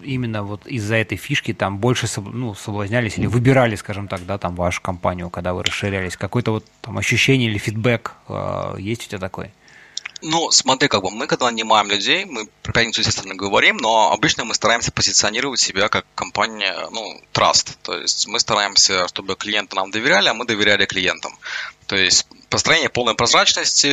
именно вот из-за этой фишки там больше ну, соблазнялись или выбирали, скажем так, да, там вашу компанию, когда вы расширялись? Какое-то вот там ощущение или фидбэк э, есть у тебя такой? Ну, смотри, как бы мы, когда нанимаем людей, мы про пятницу, естественно, говорим, но обычно мы стараемся позиционировать себя как компания, ну, trust. То есть мы стараемся, чтобы клиенты нам доверяли, а мы доверяли клиентам. То есть построение полной прозрачности,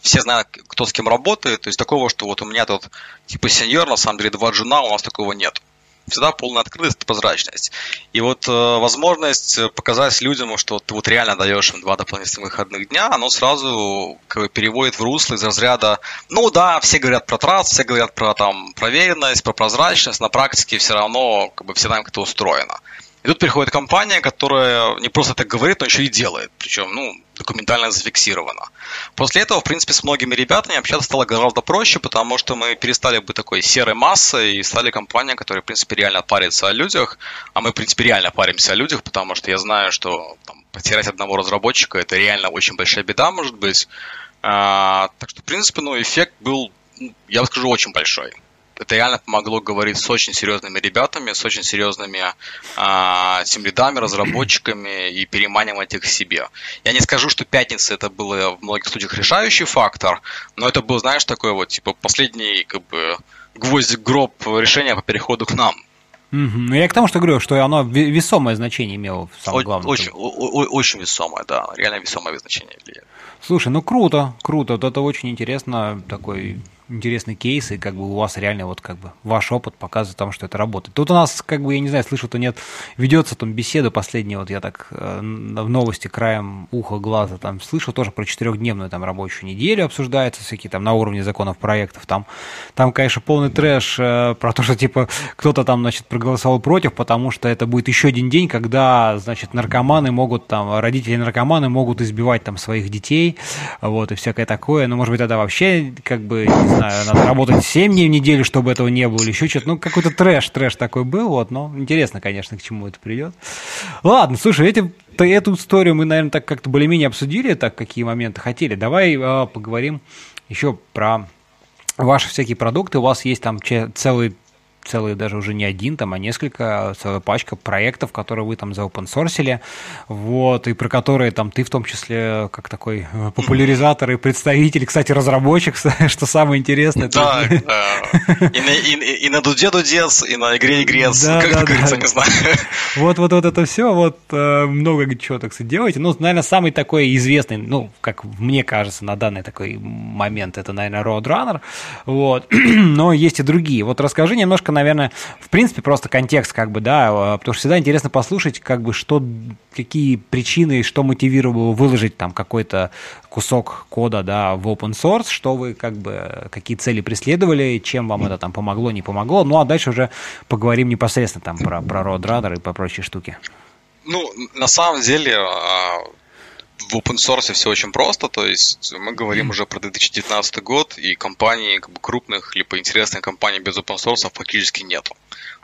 все знают, кто с кем работает. То есть такого, что вот у меня тут типа сеньор, на самом деле два джуна, у нас такого нет. Всегда полная открытость прозрачность. И вот э, возможность показать людям, что ты вот реально даешь им два дополнительных выходных дня, оно сразу как бы, переводит в русло из разряда, ну да, все говорят про траст, все говорят про там проверенность, про прозрачность, на практике все равно как бы всегда им как-то устроено. И тут приходит компания, которая не просто так говорит, но еще и делает. Причем, ну, документально зафиксировано. После этого, в принципе, с многими ребятами общаться стало гораздо проще, потому что мы перестали быть такой серой массой и стали компания, которая, в принципе, реально парится о людях. А мы, в принципе, реально паримся о людях, потому что я знаю, что там, потерять одного разработчика – это реально очень большая беда, может быть. А, так что, в принципе, ну, эффект был, ну, я скажу, очень большой это реально помогло говорить с очень серьезными ребятами, с очень серьезными а, тимлидами, разработчиками и переманивать их к себе. Я не скажу, что пятница это был в многих случаях решающий фактор, но это был, знаешь, такой вот, типа, последний, как бы, гвоздик гроб решения по переходу к нам. Угу. Ну, я к тому, что говорю, что оно весомое значение имело, самое главное. Очень, очень весомое, да, реально весомое значение влияет. Слушай, ну круто, круто, вот это очень интересно, такой интересный кейс, и как бы у вас реально вот как бы ваш опыт показывает тому, что это работает. Тут у нас, как бы, я не знаю, слышу-то нет, ведется там беседа последняя, вот я так э, в новости краем уха, глаза там слышу, тоже про четырехдневную там рабочую неделю обсуждается, всякие там на уровне законов проектов, там, там конечно, полный трэш э, про то, что типа кто-то там, значит, проголосовал против, потому что это будет еще один день, когда, значит, наркоманы могут там, родители наркоманы могут избивать там своих детей, вот, и всякое такое, ну, может быть, это вообще, как бы, знаю, надо работать 7 дней в неделю, чтобы этого не было, или еще что-то. Ну, какой-то трэш, трэш такой был, вот, но интересно, конечно, к чему это придет. Ладно, слушай, эти, эту историю мы, наверное, так как-то более-менее обсудили, так какие моменты хотели. Давай э, поговорим еще про ваши всякие продукты. У вас есть там целый целый даже уже не один, там, а несколько, целая пачка проектов, которые вы там заопенсорсили, вот, и про которые там ты в том числе как такой э, популяризатор и представитель, кстати, разработчик, что самое интересное. Да, да. И, на, и, и на дуде дудец, и на игре игрец, да, как да, говорится, да. не знаю. Вот, вот, вот это все, вот э, много чего, так сказать, делаете. Ну, наверное, самый такой известный, ну, как мне кажется, на данный такой момент, это, наверное, Roadrunner, вот, но есть и другие. Вот расскажи немножко наверное, в принципе, просто контекст, как бы, да, а, потому что всегда интересно послушать, как бы, что, какие причины, что мотивировало выложить там какой-то кусок кода, да, в open source, что вы, как бы, какие цели преследовали, чем вам это там помогло, не помогло, ну, а дальше уже поговорим непосредственно там про, про Roadrunner и про прочие штуки. Ну, на самом деле, а, в open source все очень просто, то есть мы говорим уже про 2019 год, и компаний как бы, крупных, либо интересных компаний без open source фактически нету.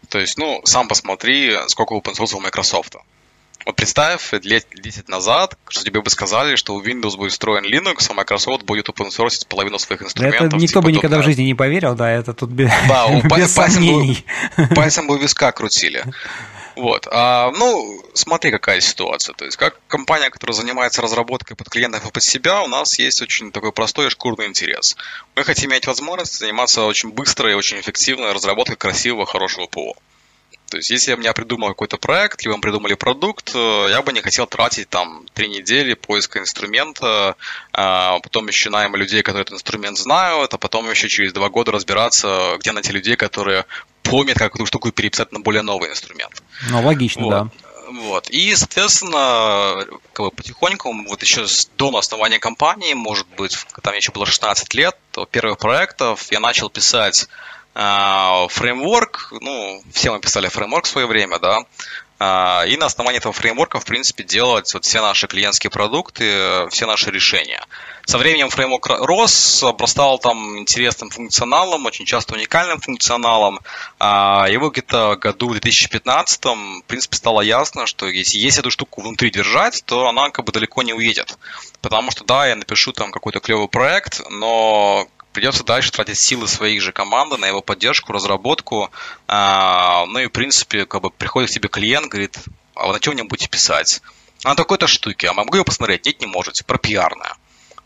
То есть, ну, сам посмотри, сколько open source у Microsoft. Вот представь, лет 10 назад, что тебе бы сказали, что у Windows будет встроен Linux, а Microsoft будет open source половину своих инструментов. Это никто типа бы никогда в жизни не поверил, да, это тут без, да, без пальцем сомнений. Бы, пальцем бы виска крутили. Вот. А, ну, смотри, какая ситуация. То есть, как компания, которая занимается разработкой под клиентов и под себя, у нас есть очень такой простой и шкурный интерес. Мы хотим иметь возможность заниматься очень быстрой и очень эффективной разработкой красивого, хорошего ПО. То есть, если я меня придумал какой-то проект, либо мы придумали продукт, э, я бы не хотел тратить там три недели поиска инструмента, а потом еще найма людей, которые этот инструмент знают, а потом еще через два года разбираться, где найти людей, которые помнят, как эту штуку переписать на более новый инструмент. Ну, логично, вот. да. Вот. И, соответственно, как бы потихоньку, вот еще до основания компании, может быть, когда мне еще было 16 лет, то первых проектов я начал писать а, фреймворк, ну, все мы писали фреймворк в свое время, да, и на основании этого фреймворка, в принципе, делать вот все наши клиентские продукты, все наши решения. Со временем фреймворк рос, обрастал там интересным функционалом, очень часто уникальным функционалом. А, и вот где-то году в 2015 в принципе, стало ясно, что если, если эту штуку внутри держать, то она как бы далеко не уедет. Потому что, да, я напишу там какой-то клевый проект, но придется дальше тратить силы своей же команды на его поддержку, разработку. А, ну и, в принципе, как бы приходит к тебе клиент, говорит, а вы на чем мне будете писать? А такой-то штуке. А могу ее посмотреть? Нет, не можете. Про пиарное.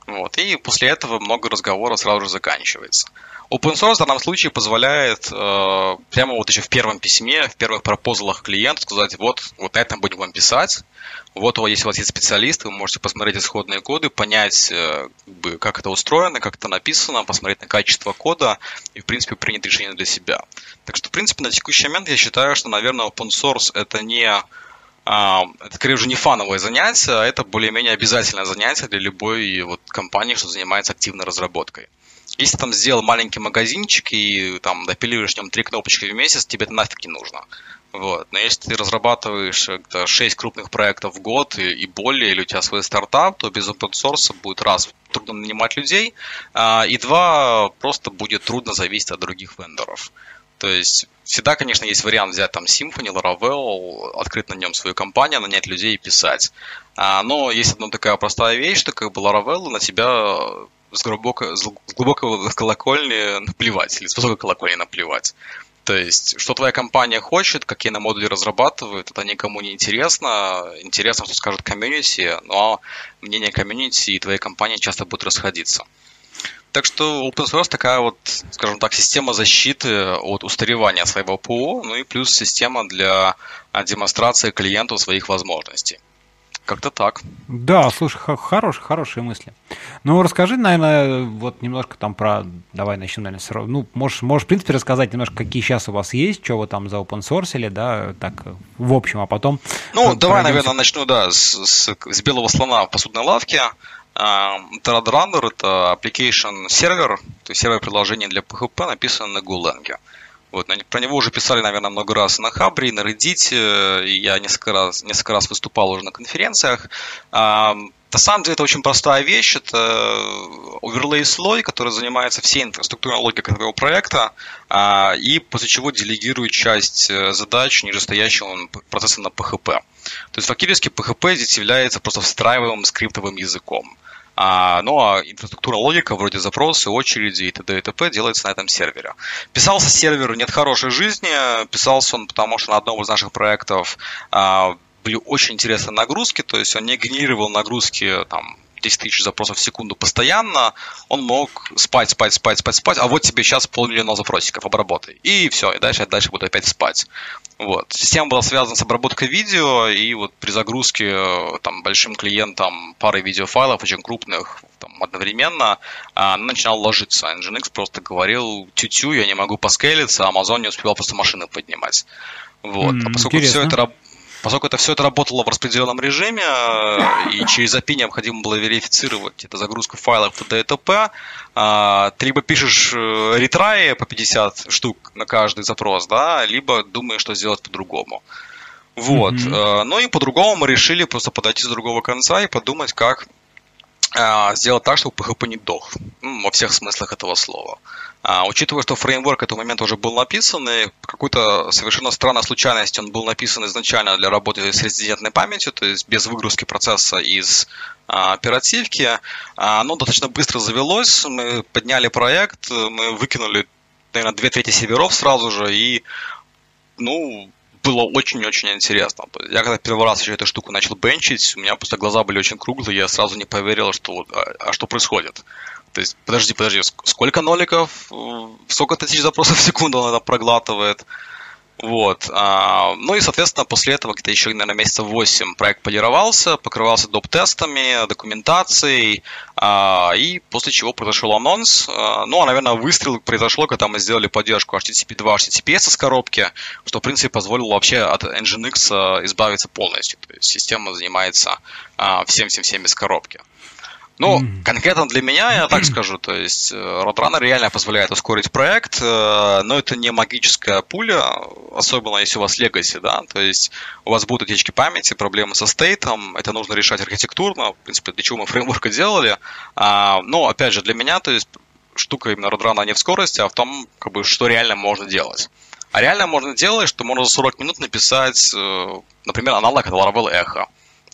Вот. И после этого много разговоров сразу же заканчивается. Open source в данном случае позволяет э, прямо вот еще в первом письме, в первых пропозалах клиенту сказать, вот, вот на этом будем вам писать, вот если у вас есть специалист, вы можете посмотреть исходные коды, понять, э, как это устроено, как это написано, посмотреть на качество кода и, в принципе, принять решение для себя. Так что, в принципе, на текущий момент я считаю, что, наверное, open source это не а, это скорее уже не фановое занятие, а это более-менее обязательное занятие для любой вот компании, что занимается активной разработкой. Если там сделал маленький магазинчик и там допиливаешь в нем три кнопочки в месяц, тебе это нафиг не нужно. Вот. Но если ты разрабатываешь 6 крупных проектов в год и, и более, или у тебя свой стартап, то без open source будет раз трудно нанимать людей, а, и два просто будет трудно зависеть от других вендоров. То есть всегда, конечно, есть вариант взять там Symfony, Laravel, открыть на нем свою компанию, нанять людей и писать. А, но есть одна такая простая вещь, что как бы Laravel на тебя с, глубоко, с глубокого колокольни наплевать, или с высокой колокольни наплевать. То есть, что твоя компания хочет, какие на модули разрабатывают, это никому не интересно. Интересно, что скажет комьюнити, но мнение комьюнити и твоей компании часто будут расходиться. Так что open source такая вот, скажем так, система защиты от устаревания своего ПО, ну и плюс система для демонстрации клиенту своих возможностей. Как-то так. Да, слушай, хорошие, хорошие мысли. Ну, расскажи, наверное, вот немножко там про... Давай начнем, наверное, с... Ну, можешь, можешь, в принципе, рассказать немножко, какие сейчас у вас есть, что вы там за open source да, так, в общем, а потом... Ну, давай, наверное, начну, да, с, с, с белого слона в посудной лавке. Threadrunner – это application сервер, то есть сервер приложения для PHP, написан на Golang. Вот, про него уже писали, наверное, много раз на Хабре, на Reddit. И я несколько раз, несколько раз выступал уже на конференциях. На самом деле это очень простая вещь. Это оверлей слой, который занимается всей инфраструктурной логикой твоего проекта, а, и после чего делегирует часть э, задач нижестоящего процесса на PHP. То есть фактически PHP здесь является просто встраиваемым скриптовым языком. А, ну а инфраструктура логика, вроде запросы, очереди и т.д. и т.п. делается на этом сервере. Писался сервер «Нет хорошей жизни», писался он потому, что на одном из наших проектов а, были очень интересные нагрузки, то есть он не генерировал нагрузки там 10 тысяч запросов в секунду постоянно, он мог спать, спать, спать, спать, спать, а вот тебе сейчас полмиллиона запросиков, обработай. И все, и дальше, дальше буду опять спать. Вот. Система была связана с обработкой видео, и вот при загрузке э, там, большим клиентам пары видеофайлов, очень крупных, там, одновременно, она начинала ложиться. Nginx просто говорил, тю-тю, я не могу поскейлиться, а Amazon не успевал просто машины поднимать. Вот. Mm, а поскольку интересно. все это Поскольку это все это работало в распределенном режиме, э, и через API необходимо было верифицировать эту загрузку файлов и т.п., а, ты либо пишешь э, ретраи по 50 штук на каждый запрос, да, либо думаешь, что сделать по-другому. Вот. Mm-hmm. Ну и по-другому мы решили просто подойти с другого конца и подумать, как сделать так, чтобы PHP не дох. Ну, во всех смыслах этого слова. А, учитывая, что фреймворк к этому моменту уже был написан, и какой-то совершенно странной случайности он был написан изначально для работы с резидентной памятью, то есть без выгрузки процесса из а, оперативки, а, оно достаточно быстро завелось, мы подняли проект, мы выкинули, наверное, две трети серверов сразу же, и ну, было очень-очень интересно. Я когда первый раз еще эту штуку начал бенчить, у меня просто глаза были очень круглые, я сразу не поверил, что а, а что происходит. То есть, подожди, подожди, сколько ноликов, сколько тысяч запросов в секунду она проглатывает. Вот. А, ну и, соответственно, после этого где-то еще, наверное, месяца 8 проект полировался, покрывался доп-тестами, документацией, а, и после чего произошел анонс. А, ну, а, наверное, выстрел произошло, когда мы сделали поддержку HTTP 2, HTTPS из коробки, что, в принципе, позволило вообще от Nginx избавиться полностью. То есть система занимается всем-всем-всем из коробки. Ну, mm. конкретно для меня, я так скажу, то есть э, Roadrunner реально позволяет ускорить проект, э, но это не магическая пуля, особенно если у вас Legacy, да, то есть у вас будут утечки памяти, проблемы со стейтом, это нужно решать архитектурно, в принципе, для чего мы фреймворк делали, а, но, опять же, для меня, то есть штука именно Roadrunner не в скорости, а в том, как бы, что реально можно делать. А реально можно делать, что можно за 40 минут написать, э, например, аналог от Laravel Echo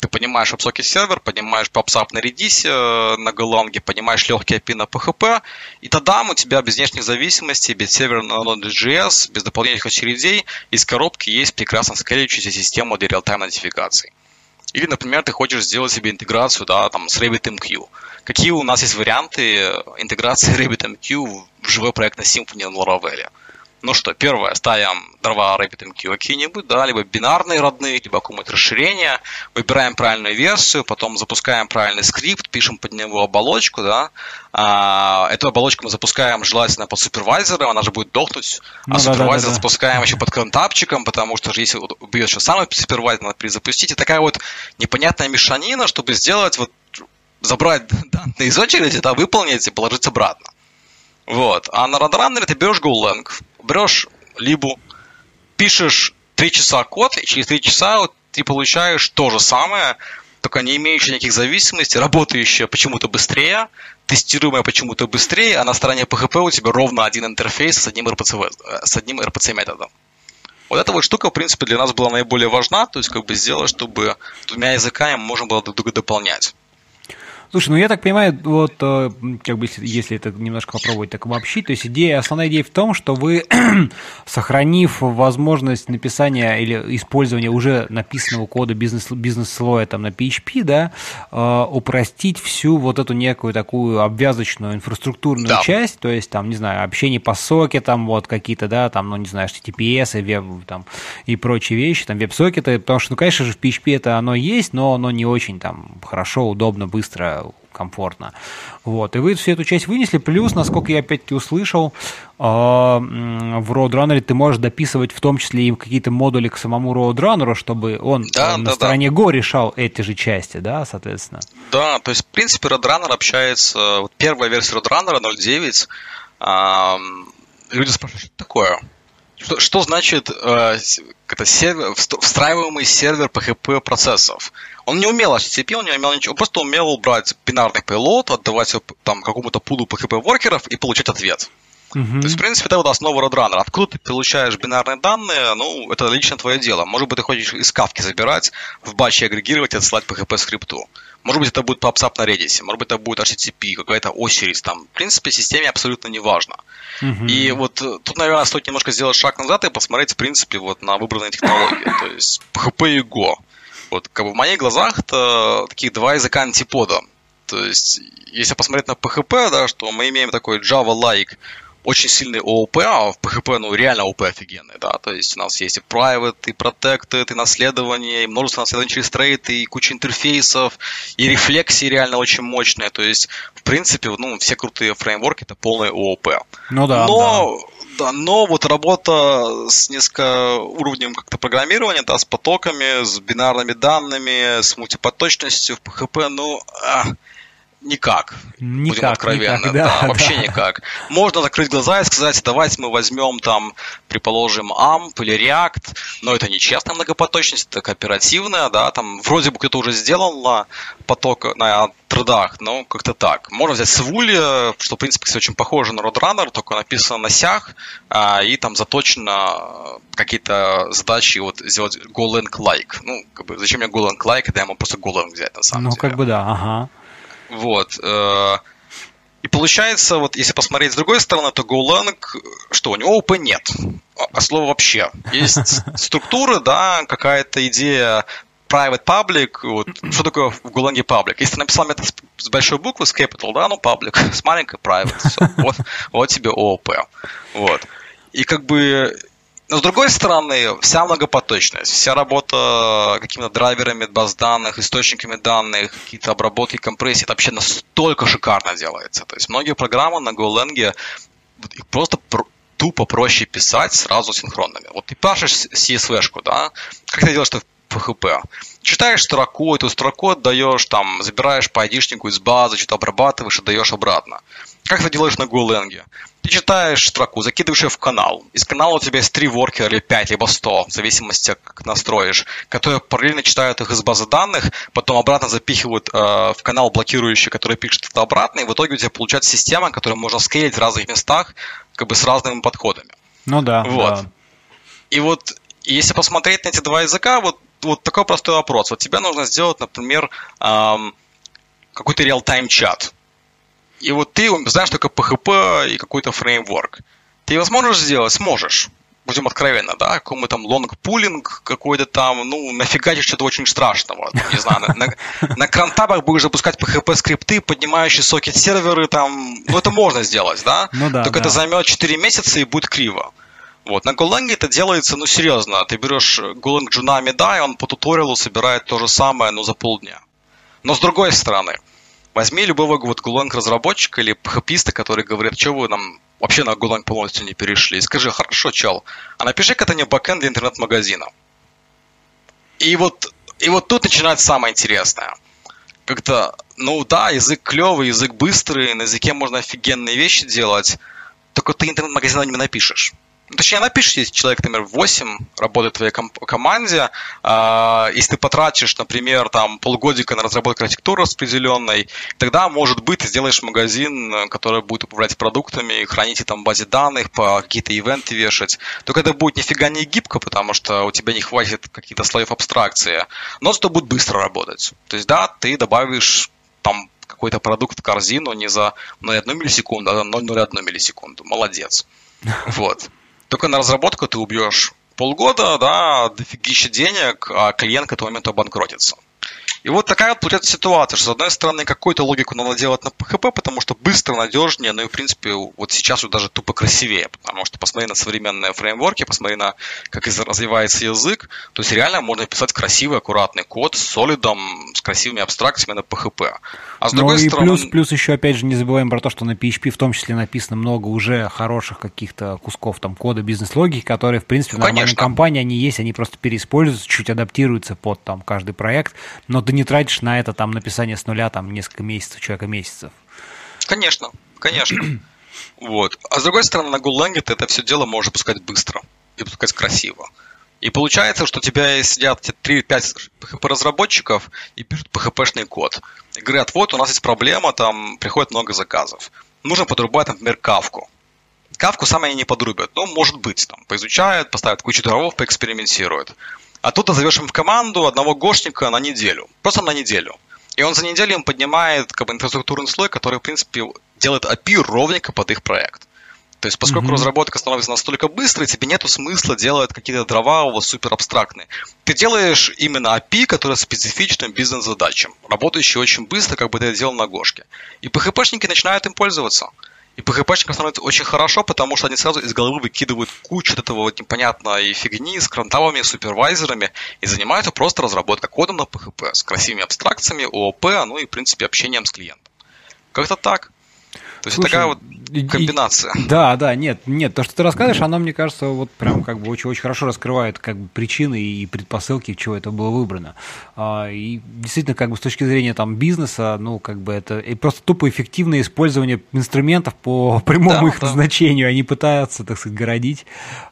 ты понимаешь WebSocket сервер, понимаешь PubSub на Redis э, на Golang, понимаешь легкие API на PHP, и тогда у тебя без внешних зависимостей, без сервера на Node.js, без дополнительных очередей из коробки есть прекрасно скалирующаяся система для реал-тайм нотификаций. Или, например, ты хочешь сделать себе интеграцию да, там, с RabbitMQ. Какие у нас есть варианты интеграции RabbitMQ живой проект на Symfony на Laravel. Ну что, первое, ставим дрова RabbitMQ какие-нибудь, да, либо бинарные родные, либо какое-нибудь расширение, выбираем правильную версию, потом запускаем правильный скрипт, пишем под него оболочку, да, а, эту оболочку мы запускаем желательно под супервайзером, она же будет дохнуть, ну, а да, супервайзер да, да, запускаем да. еще под контапчиком, потому что же если убьет еще самый супервайзер, надо перезапустить, и такая вот непонятная мешанина, чтобы сделать вот забрать данные из очереди, да, выполнить и положить обратно. Вот. А на Roadrunner ты берешь GoLang, берешь либу, пишешь 3 часа код, и через 3 часа ты получаешь то же самое, только не имеющее никаких зависимостей, работающее почему-то быстрее, тестируемое почему-то быстрее, а на стороне PHP у тебя ровно один интерфейс с одним RPC, э, с одним RPC методом. Вот эта вот штука, в принципе, для нас была наиболее важна, то есть как бы сделать, чтобы двумя языками можно было друг друга дополнять. Слушай, ну я так понимаю, вот э, как бы если, если это немножко попробовать так обобщить, то есть идея, основная идея в том, что вы, сохранив возможность написания или использования уже написанного кода бизнес, бизнес-слоя там на PHP, да, э, упростить всю вот эту некую такую обвязочную инфраструктурную да. часть, то есть там, не знаю, общение по соке, там вот какие-то, да, там, ну не знаю, HTTPS и веб, там, и прочие вещи, там веб-сокеты, потому что, ну, конечно же, в PHP это оно есть, но оно не очень там хорошо, удобно, быстро комфортно. Вот. И вы всю эту часть вынесли, плюс, насколько я опять-таки услышал, а, в Roadrunner ты можешь дописывать в том числе и какие-то модули к самому Roadrunner, чтобы он да, на да, стороне да. Go решал эти же части, да, соответственно? Да, то есть, в принципе, Roadrunner общается... Вот первая версия Roadrunner 0.9, а, люди спрашивают, что такое? Что, что значит э, это сервер, встраиваемый сервер PHP процессов? Он не умел HTTP, он не умел ничего, он просто умел брать бинарный payload, отдавать там какому-то пулу PHP-воркеров и получать ответ. Uh-huh. То есть, в принципе, это вот основа Roadrunner. Откуда ты получаешь бинарные данные, ну, это лично твое дело. Может быть, ты хочешь из кавки забирать, в батче агрегировать и отсылать PHP-скрипту. Может быть, это будет PubSub на Redis, может быть, это будет HTTP, какая-то Osiris там. В принципе, системе абсолютно не важно. Uh-huh. И вот э, тут, наверное, стоит немножко сделать шаг назад и посмотреть, в принципе, вот на выбранные технологии. То есть PHP и Go. Вот как бы в моих глазах это такие два языка антипода. То есть, если посмотреть на PHP, да, что мы имеем такой Java-like очень сильный ООП, а в PHP, ну, реально ООП офигенный, да, то есть у нас есть и private, и protected, и наследование, и множество наследований через трейд, и куча интерфейсов, и рефлексии реально очень мощные, то есть, в принципе, ну, все крутые фреймворки это полное ООП. Ну да, Но, да. Да, но вот работа с несколько уровнем как-то программирования, да, с потоками, с бинарными данными, с мультипоточностью в PHP, ну, а, Никак. Никак, будем откровенны. Никак, да, да, вообще да. никак. Можно закрыть глаза и сказать, давайте мы возьмем там, предположим, AMP или React, но это не честная многопоточность, это кооперативная, да, там вроде бы кто-то уже сделал на поток, на трудах, но как-то так. Можно взять Свули, что, в принципе, кстати, очень похоже на Roadrunner, только написано на сях, а, и там заточено какие-то задачи вот сделать GoLang-like. Ну, как бы, зачем мне GoLang-like, когда я могу просто GoLang взять, на самом ну, деле. Ну, как бы да, ага. Вот. Э, и получается, вот если посмотреть с другой стороны, то GoLang, что у него OP нет. А, а слова вообще. Есть структуры, да, какая-то идея private public, вот, что такое в Golang public? Если ты написал метод с большой буквы, с capital, да, ну public, с маленькой private, все, вот, вот тебе ООП. Вот. И как бы но с другой стороны, вся многопоточность, вся работа какими-то драйверами баз данных, источниками данных, какие-то обработки, компрессии, это вообще настолько шикарно делается. То есть многие программы на GoLang просто тупо проще писать сразу синхронными. Вот ты пишешь CSV-шку, да, как ты делаешь это в PHP? Читаешь строку, эту строку отдаешь, там, забираешь по айдишнику из базы, что-то обрабатываешь и даешь обратно. Как ты делаешь на GoLang? Ты читаешь строку, закидываешь ее в канал. Из канала у тебя есть три воркера или пять, либо сто, в зависимости, как настроишь, которые параллельно читают их из базы данных, потом обратно запихивают э, в канал блокирующий, который пишет это обратно, и в итоге у тебя получается система, которую можно скейлить в разных местах, как бы с разными подходами. Ну да. Вот. Да. И вот если посмотреть на эти два языка, вот, вот такой простой вопрос. Вот тебе нужно сделать, например, эм, какой-то real-time чат и вот ты знаешь только PHP и какой-то фреймворк. Ты его сможешь сделать? Сможешь. будем откровенно, да, какой-мы там long polling какой-то там, ну, нафигачишь что-то очень страшного, не знаю, на, на, на crontab ах будешь запускать PHP-скрипты, поднимающие сокет-серверы, там, ну, это можно сделать, да? Ну да, Только да. это займет 4 месяца и будет криво. Вот. На Golang это делается, ну, серьезно. Ты берешь Golang Junami, да, и он по туториалу собирает то же самое, но за полдня. Но с другой стороны, возьми любого вот Golang разработчика или php который говорит, что вы нам вообще на Golang полностью не перешли. И скажи, хорошо, чел, а напиши-ка ты мне бэкэнд для интернет-магазина. И вот, и вот тут начинается самое интересное. Как-то, ну да, язык клевый, язык быстрый, на языке можно офигенные вещи делать, только ты интернет-магазин не напишешь. Ну, точнее, напишешь, если человек, например, 8 работает в твоей ком- команде, э, если ты потратишь, например, там полгодика на разработку архитектуры распределенной, тогда, может быть, ты сделаешь магазин, который будет управлять продуктами, хранить там базе данных, по какие-то ивенты вешать. Только это будет нифига не гибко, потому что у тебя не хватит каких-то слоев абстракции, но зато будет быстро работать. То есть, да, ты добавишь там какой-то продукт в корзину не за 0,1 миллисекунду, а за 0,01 миллисекунду. Молодец. Вот. Только на разработку ты убьешь полгода, да, дофигища денег, а клиент к этому моменту обанкротится. И вот такая вот получается ситуация, что с одной стороны какую-то логику надо делать на PHP, потому что быстро, надежнее, ну и в принципе вот сейчас вот даже тупо красивее, потому что посмотри на современные фреймворки, посмотри на как развивается язык, то есть реально можно писать красивый, аккуратный код с солидом, с красивыми абстракциями на PHP. А с ну другой и стороны... плюс, плюс еще, опять же, не забываем про то, что на PHP в том числе написано много уже хороших каких-то кусков там кода бизнес-логики, которые, в принципе, в ну, нормальной компании они есть, они просто переиспользуются, чуть адаптируются под там каждый проект, но ты не тратишь на это там написание с нуля там несколько месяцев, человека месяцев. Конечно, конечно. вот. А с другой стороны, на GoLang ты это все дело можешь запускать быстро и запускать красиво. И получается, что у тебя сидят 3-5 PHP-разработчиков и пишут PHP-шный код. И говорят, вот у нас есть проблема, там приходит много заказов. Нужно подрубать, например, кавку. Кавку сами они не подрубят. Ну, может быть, там, поизучают, поставят кучу дровов, поэкспериментируют. А тут ты зовешь им в команду одного гошника на неделю. Просто на неделю. И он за неделю им поднимает как бы, инфраструктурный слой, который, в принципе, делает API ровненько под их проект. То есть, поскольку mm-hmm. разработка становится настолько быстрой, тебе нету смысла делать какие-то дрова у вас супер абстрактные. Ты делаешь именно API, который специфичным бизнес-задачам, работающий очень быстро, как бы ты это делал на Гошке. И PHP-шники начинают им пользоваться. И PHP-шникам становится очень хорошо, потому что они сразу из головы выкидывают кучу этого вот непонятной фигни с крантавами, супервайзерами и занимаются просто разработкой кода на PHP с красивыми абстракциями, ООП, ну и, в принципе, общением с клиентом. Как-то так. То есть Слушай, такая вот комбинация. И, да, да, нет, нет, то, что ты рассказываешь, оно, мне кажется, вот прям как бы очень-очень хорошо раскрывает как бы причины и предпосылки, чего это было выбрано. А, и действительно, как бы с точки зрения там бизнеса, ну, как бы это и просто тупо эффективное использование инструментов по прямому да, их да. назначению, они пытаются, так сказать, городить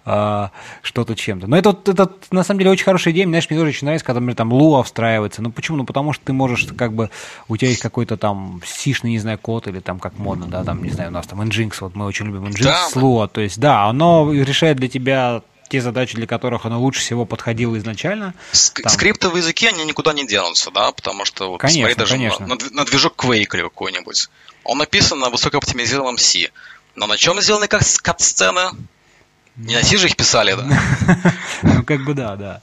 а, что-то чем-то. Но это, это, на самом деле, очень хорошая идея. Знаешь, мне тоже очень нравится, когда, например, там Lua встраивается. Ну, почему? Ну, потому что ты можешь, как бы, у тебя есть какой-то там сишный, не знаю, код или там как модно, да, там, не знаю, у нас там Nginx, вот мы очень любим Nginx да, Lua, то есть, да, оно решает для тебя те задачи, для которых оно лучше всего подходило изначально. Ск- там... Скриптовые языки, они никуда не денутся, да, потому что, вот, конечно, посмотри, даже конечно. На, на, на движок Quake или какой-нибудь. Он написан на высокооптимизированном C. Но на чем сделаны как кат-сцены? Не на же их писали, да? Ну, как бы да, да.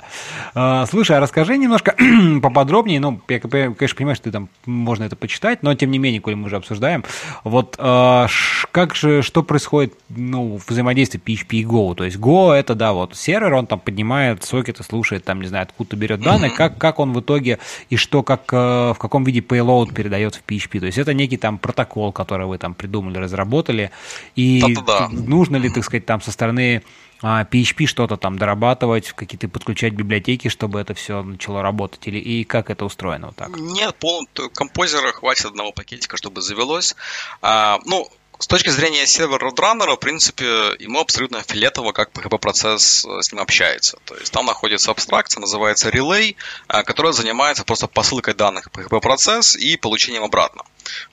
А, слушай, а расскажи немножко поподробнее, ну, я, конечно, понимаю, что ты там, можно это почитать, но, тем не менее, коли мы уже обсуждаем, вот а, как же, что происходит, ну, в взаимодействии PHP и Go? То есть Go это, да, вот сервер, он там поднимает сокеты, слушает, там, не знаю, откуда берет данные, как, как он в итоге и что, как, э, в каком виде payload передается в PHP? То есть это некий там протокол, который вы там придумали, разработали, и нужно ли, так сказать, там со стороны PHP а, что-то там дорабатывать, какие-то подключать библиотеки, чтобы это все начало работать, или и как это устроено вот так? Нет, пол, композера хватит одного пакетика, чтобы завелось. А, ну, с точки зрения сервера Roadrunner, в принципе, ему абсолютно фиолетово, как PHP-процесс э, с ним общается. То есть там находится абстракция, называется Relay, э, которая занимается просто посылкой данных PHP-процесс и получением обратно.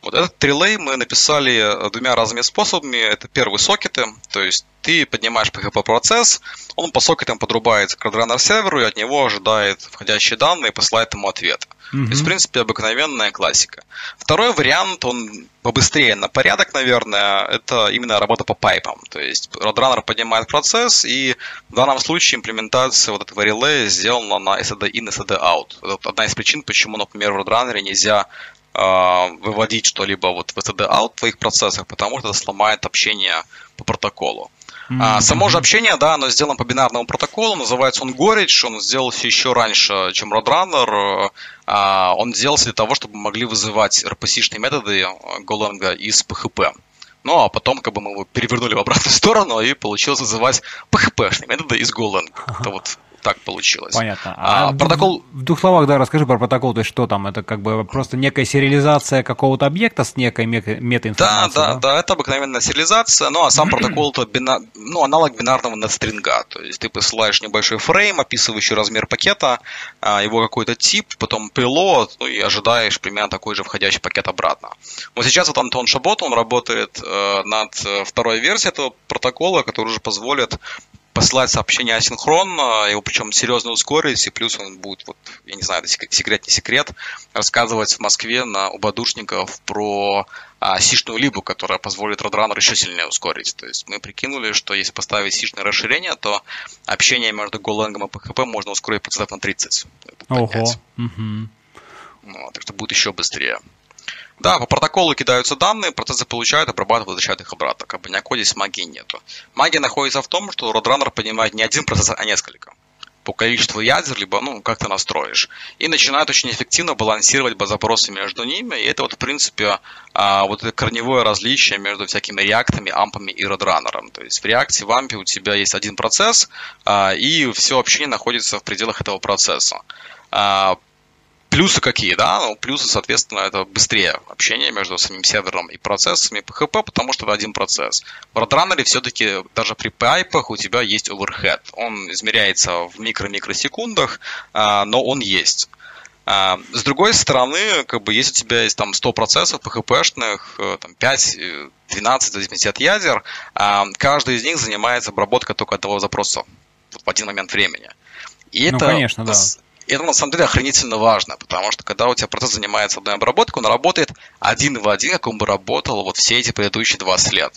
Вот этот Relay мы написали э, двумя разными способами. Это первые сокеты, то есть ты поднимаешь PHP-процесс, он по сокетам подрубается к Roadrunner серверу и от него ожидает входящие данные и посылает ему ответ. Mm-hmm. То есть, в принципе, обыкновенная классика. Второй вариант, он побыстрее на порядок, наверное, это именно работа по пайпам. То есть Roadrunner поднимает процесс, и в данном случае имплементация вот этого релея сделана на SAD in, SAD out. Это одна из причин, почему, например, в Roadrunner нельзя э, выводить что-либо вот в SAD out в твоих процессах, потому что это сломает общение по протоколу. Mm-hmm. А, само же общение, да, оно сделано по бинарному протоколу, называется он Gorage, он сделался еще раньше, чем Roadrunner. А, он сделался для того, чтобы могли вызывать RPC-шные методы Golang из PHP. Ну, а потом как бы мы его перевернули в обратную сторону и получилось вызывать PHP-шные методы из Golang. Это вот так получилось. Понятно. А, а протокол... В, двух словах, да, расскажи про протокол. То есть что там? Это как бы просто некая сериализация какого-то объекта с некой метаинформацией? Да, да, да, да, это обыкновенная сериализация. Ну, а сам протокол это бина... ну, аналог бинарного нетстринга. То есть ты посылаешь небольшой фрейм, описывающий размер пакета, а, его какой-то тип, потом пилот, ну и ожидаешь примерно такой же входящий пакет обратно. Вот сейчас вот Антон Шабот, он работает э, над э, второй версией этого протокола, который уже позволит посылать сообщение асинхронно, его причем серьезно ускорить, и плюс он будет, вот, я не знаю, это секрет, не секрет, рассказывать в Москве на у бадушников про а, сишную либу, которая позволит Roadrunner еще сильнее ускорить. То есть мы прикинули, что если поставить сишное расширение, то общение между Golang и PHP можно ускорить процентов на 30. Ого. Угу. Вот, так что будет еще быстрее. Да, по протоколу кидаются данные, процессы получают, обрабатывают, возвращают их обратно. Как бы никакой здесь магии нету. Магия находится в том, что Roadrunner понимает не один процесс, а несколько. По количеству ядер, либо, ну, как ты настроишь. И начинает очень эффективно балансировать запросы между ними. И это вот, в принципе, а, вот это корневое различие между всякими реактами, ампами и Roadrunner. То есть в реакте, в ампе у тебя есть один процесс, а, и все общение находится в пределах этого процесса. Плюсы какие, да? Ну, плюсы, соответственно, это быстрее общение между самим сервером и процессами PHP, потому что это один процесс. В Roadrunner все-таки даже при пайпах у тебя есть overhead. Он измеряется в микро-микросекундах, а, но он есть. А, с другой стороны, как бы, если у тебя есть там 100 процессов PHP-шных, э, там 5, 12, в зависимости от ядер, а, каждый из них занимается обработкой только одного запроса в один момент времени. И ну, это конечно, да. И это на самом деле охренительно важно, потому что когда у тебя процесс занимается одной обработкой, он работает один в один, как он бы работал вот все эти предыдущие 20 лет.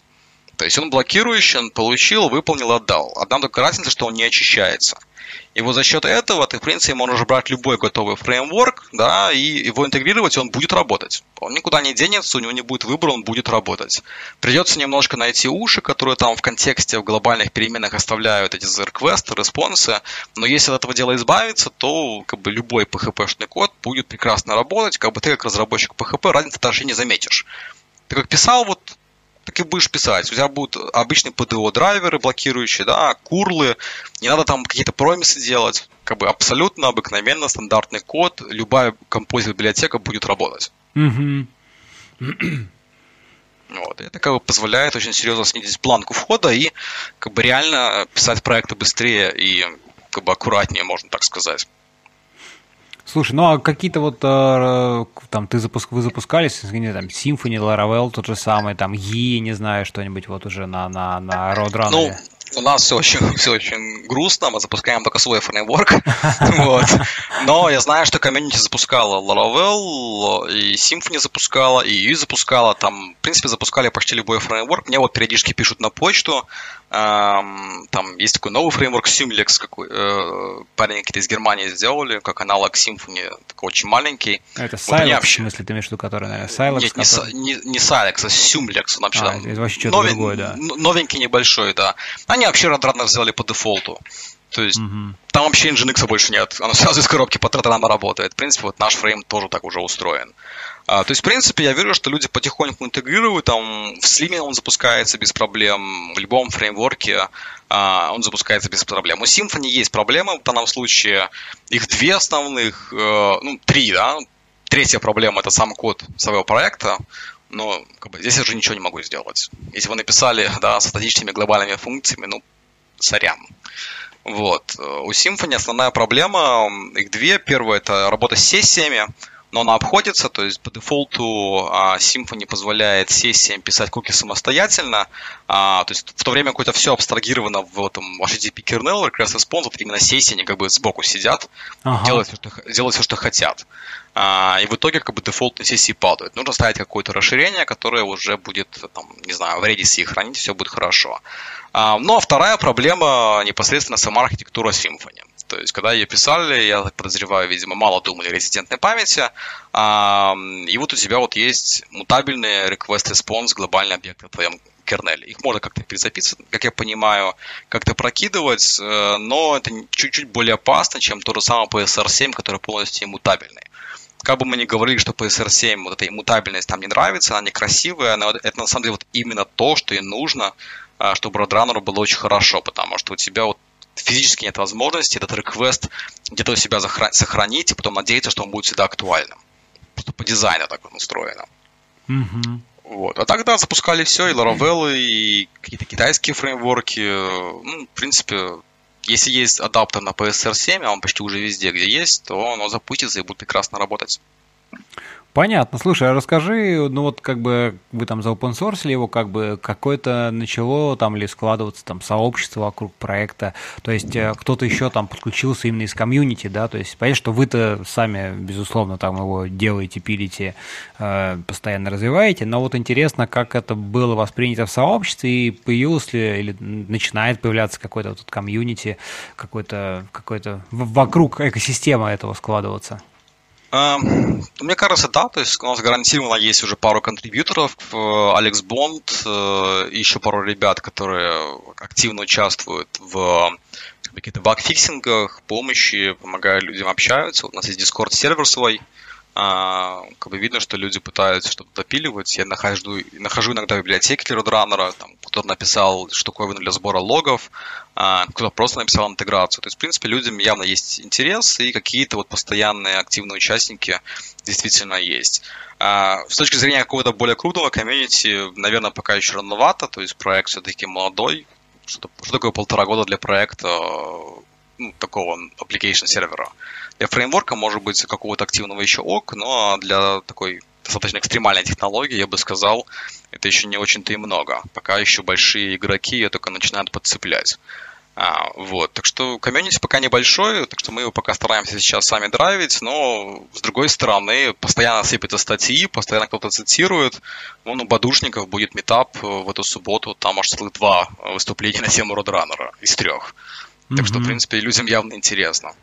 То есть он блокирующий, он получил, выполнил, отдал. Одна только разница, что он не очищается. И вот за счет этого ты, в принципе, можешь брать любой готовый фреймворк, да, и его интегрировать, и он будет работать. Он никуда не денется, у него не будет выбора, он будет работать. Придется немножко найти уши, которые там в контексте, в глобальных переменах оставляют эти request, респонсы, но если от этого дела избавиться, то как бы любой PHP-шный код будет прекрасно работать, как бы ты как разработчик PHP разницы даже не заметишь. Ты как писал вот так и будешь писать. У тебя будут обычные PDO-драйверы блокирующие, да, курлы, не надо там какие-то промисы делать. Как бы абсолютно обыкновенно стандартный код, любая композит-библиотека будет работать. Mm-hmm. Вот. Это как бы позволяет очень серьезно снизить планку входа и как бы реально писать проекты быстрее и как бы аккуратнее, можно так сказать. Слушай, ну а какие-то вот э, там ты запуск, вы запускались, не там Symfony, Laravel тот же самый, там E, не знаю, что-нибудь вот уже на, на, на Roadrunner? Ну, у нас все очень, все очень грустно, мы запускаем только свой фреймворк, вот. Но я знаю, что комьюнити запускала Laravel, и Symfony запускала, и E запускала, там, в принципе, запускали почти любой фреймворк. Мне вот периодически пишут на почту, там есть такой новый фреймворк Symlex, какой, э, парень какие-то из Германии сделали, как аналог Symfony, такой очень маленький. Это Silex, вот вообще... в смысле, ты имеешь в виду, который, наверное, Silex? Нет, который... не, не, не Silex, а Symlex, он вообще а, там... Это вообще что-то новень... другое, да. Новенький, небольшой, да. Они вообще Radrunner сделали по дефолту. То есть угу. там вообще Nginx больше нет. Оно сразу из коробки по Radrunner работает. В принципе, вот наш фрейм тоже так уже устроен. А, то есть, в принципе, я верю, что люди потихоньку интегрируют. Там в Slim он запускается без проблем. В любом фреймворке а, он запускается без проблем. У Symfony есть проблемы в данном случае. Их две основных, э, ну, три, да. Третья проблема – это сам код своего проекта но как бы, здесь я уже ничего не могу сделать. Если вы написали да, с статичными глобальными функциями, ну, сорян. Вот. У Symfony основная проблема, их две. Первая – это работа с сессиями. Но она обходится, то есть по дефолту а, Symfony позволяет сессиям писать куки самостоятельно, а, то есть в то время какое-то все абстрагировано в этом HTTP kernel, request response, вот именно сессии, они как бы сбоку сидят, ага. делают, все, что, делают все, что хотят. А, и в итоге как бы дефолтные сессии падают. Нужно ставить какое-то расширение, которое уже будет, там, не знаю, в Redis хранить, все будет хорошо. А, ну а вторая проблема непосредственно сама архитектура Symfony. То есть, когда ее писали, я так подозреваю, видимо, мало думали о резидентной памяти. А, и вот у тебя вот есть мутабельный request-response глобальный объект в твоем кернеле. Их можно как-то перезаписывать, как я понимаю, как-то прокидывать, э, но это чуть-чуть более опасно, чем то же самое PSR7, который полностью мутабельный. Как бы мы ни говорили, что PSR7, вот эта иммутабельность нам не нравится, она некрасивая, но это на самом деле вот именно то, что и нужно, а, чтобы Roadrunner было очень хорошо, потому что у тебя вот физически нет возможности этот реквест где-то у себя сохранить и потом надеяться, что он будет всегда актуальным. Просто по дизайну так вот устроено. Mm-hmm. Вот. А тогда запускали все, и Laravel, и какие-то китайские фреймворки. Ну, в принципе, если есть адаптер на PSR 7, а он почти уже везде, где есть, то оно запустится и будет прекрасно работать. Понятно. Слушай, а расскажи, ну вот как бы вы там за open source его, как бы какое-то начало там или складываться там сообщество вокруг проекта, то есть э, кто-то еще там подключился именно из комьюнити, да, то есть понятно, что вы-то сами, безусловно, там его делаете, пилите, э, постоянно развиваете, но вот интересно, как это было воспринято в сообществе и появилось ли или начинает появляться какой-то вот комьюнити, какой-то какой-то вокруг экосистема этого складываться. Эм, мне кажется, да, то есть у нас гарантированно есть уже пару контрибьюторов, э, Алекс Бонд э, и еще пару ребят, которые активно участвуют в каких-то багфиксингах, помощи, помогают людям общаются. У нас есть Discord сервер свой, а, как бы видно, что люди пытаются что-то допиливать. Я нахожу, нахожу иногда библиотеки для Roadrunner, там кто-то написал штуковину для сбора логов, а, кто-то просто написал интеграцию. То есть, в принципе, людям явно есть интерес, и какие-то вот постоянные активные участники действительно есть. А, с точки зрения какого-то более крупного комьюнити, наверное, пока еще рановато, то есть проект все-таки молодой. Что, что такое полтора года для проекта ну, такого application сервера? Для фреймворка, может быть, какого-то активного еще ок, но для такой достаточно экстремальной технологии, я бы сказал, это еще не очень-то и много. Пока еще большие игроки ее только начинают подцеплять. А, вот, так что комьюнити пока небольшой, так что мы его пока стараемся сейчас сами драйвить, но с другой стороны, постоянно сыпятся статьи, постоянно кто-то цитирует. Вон у Бадушников будет метап в эту субботу, там аж целых два выступления на тему Roadrunner из трех. Так mm-hmm. что, в принципе, людям явно интересно.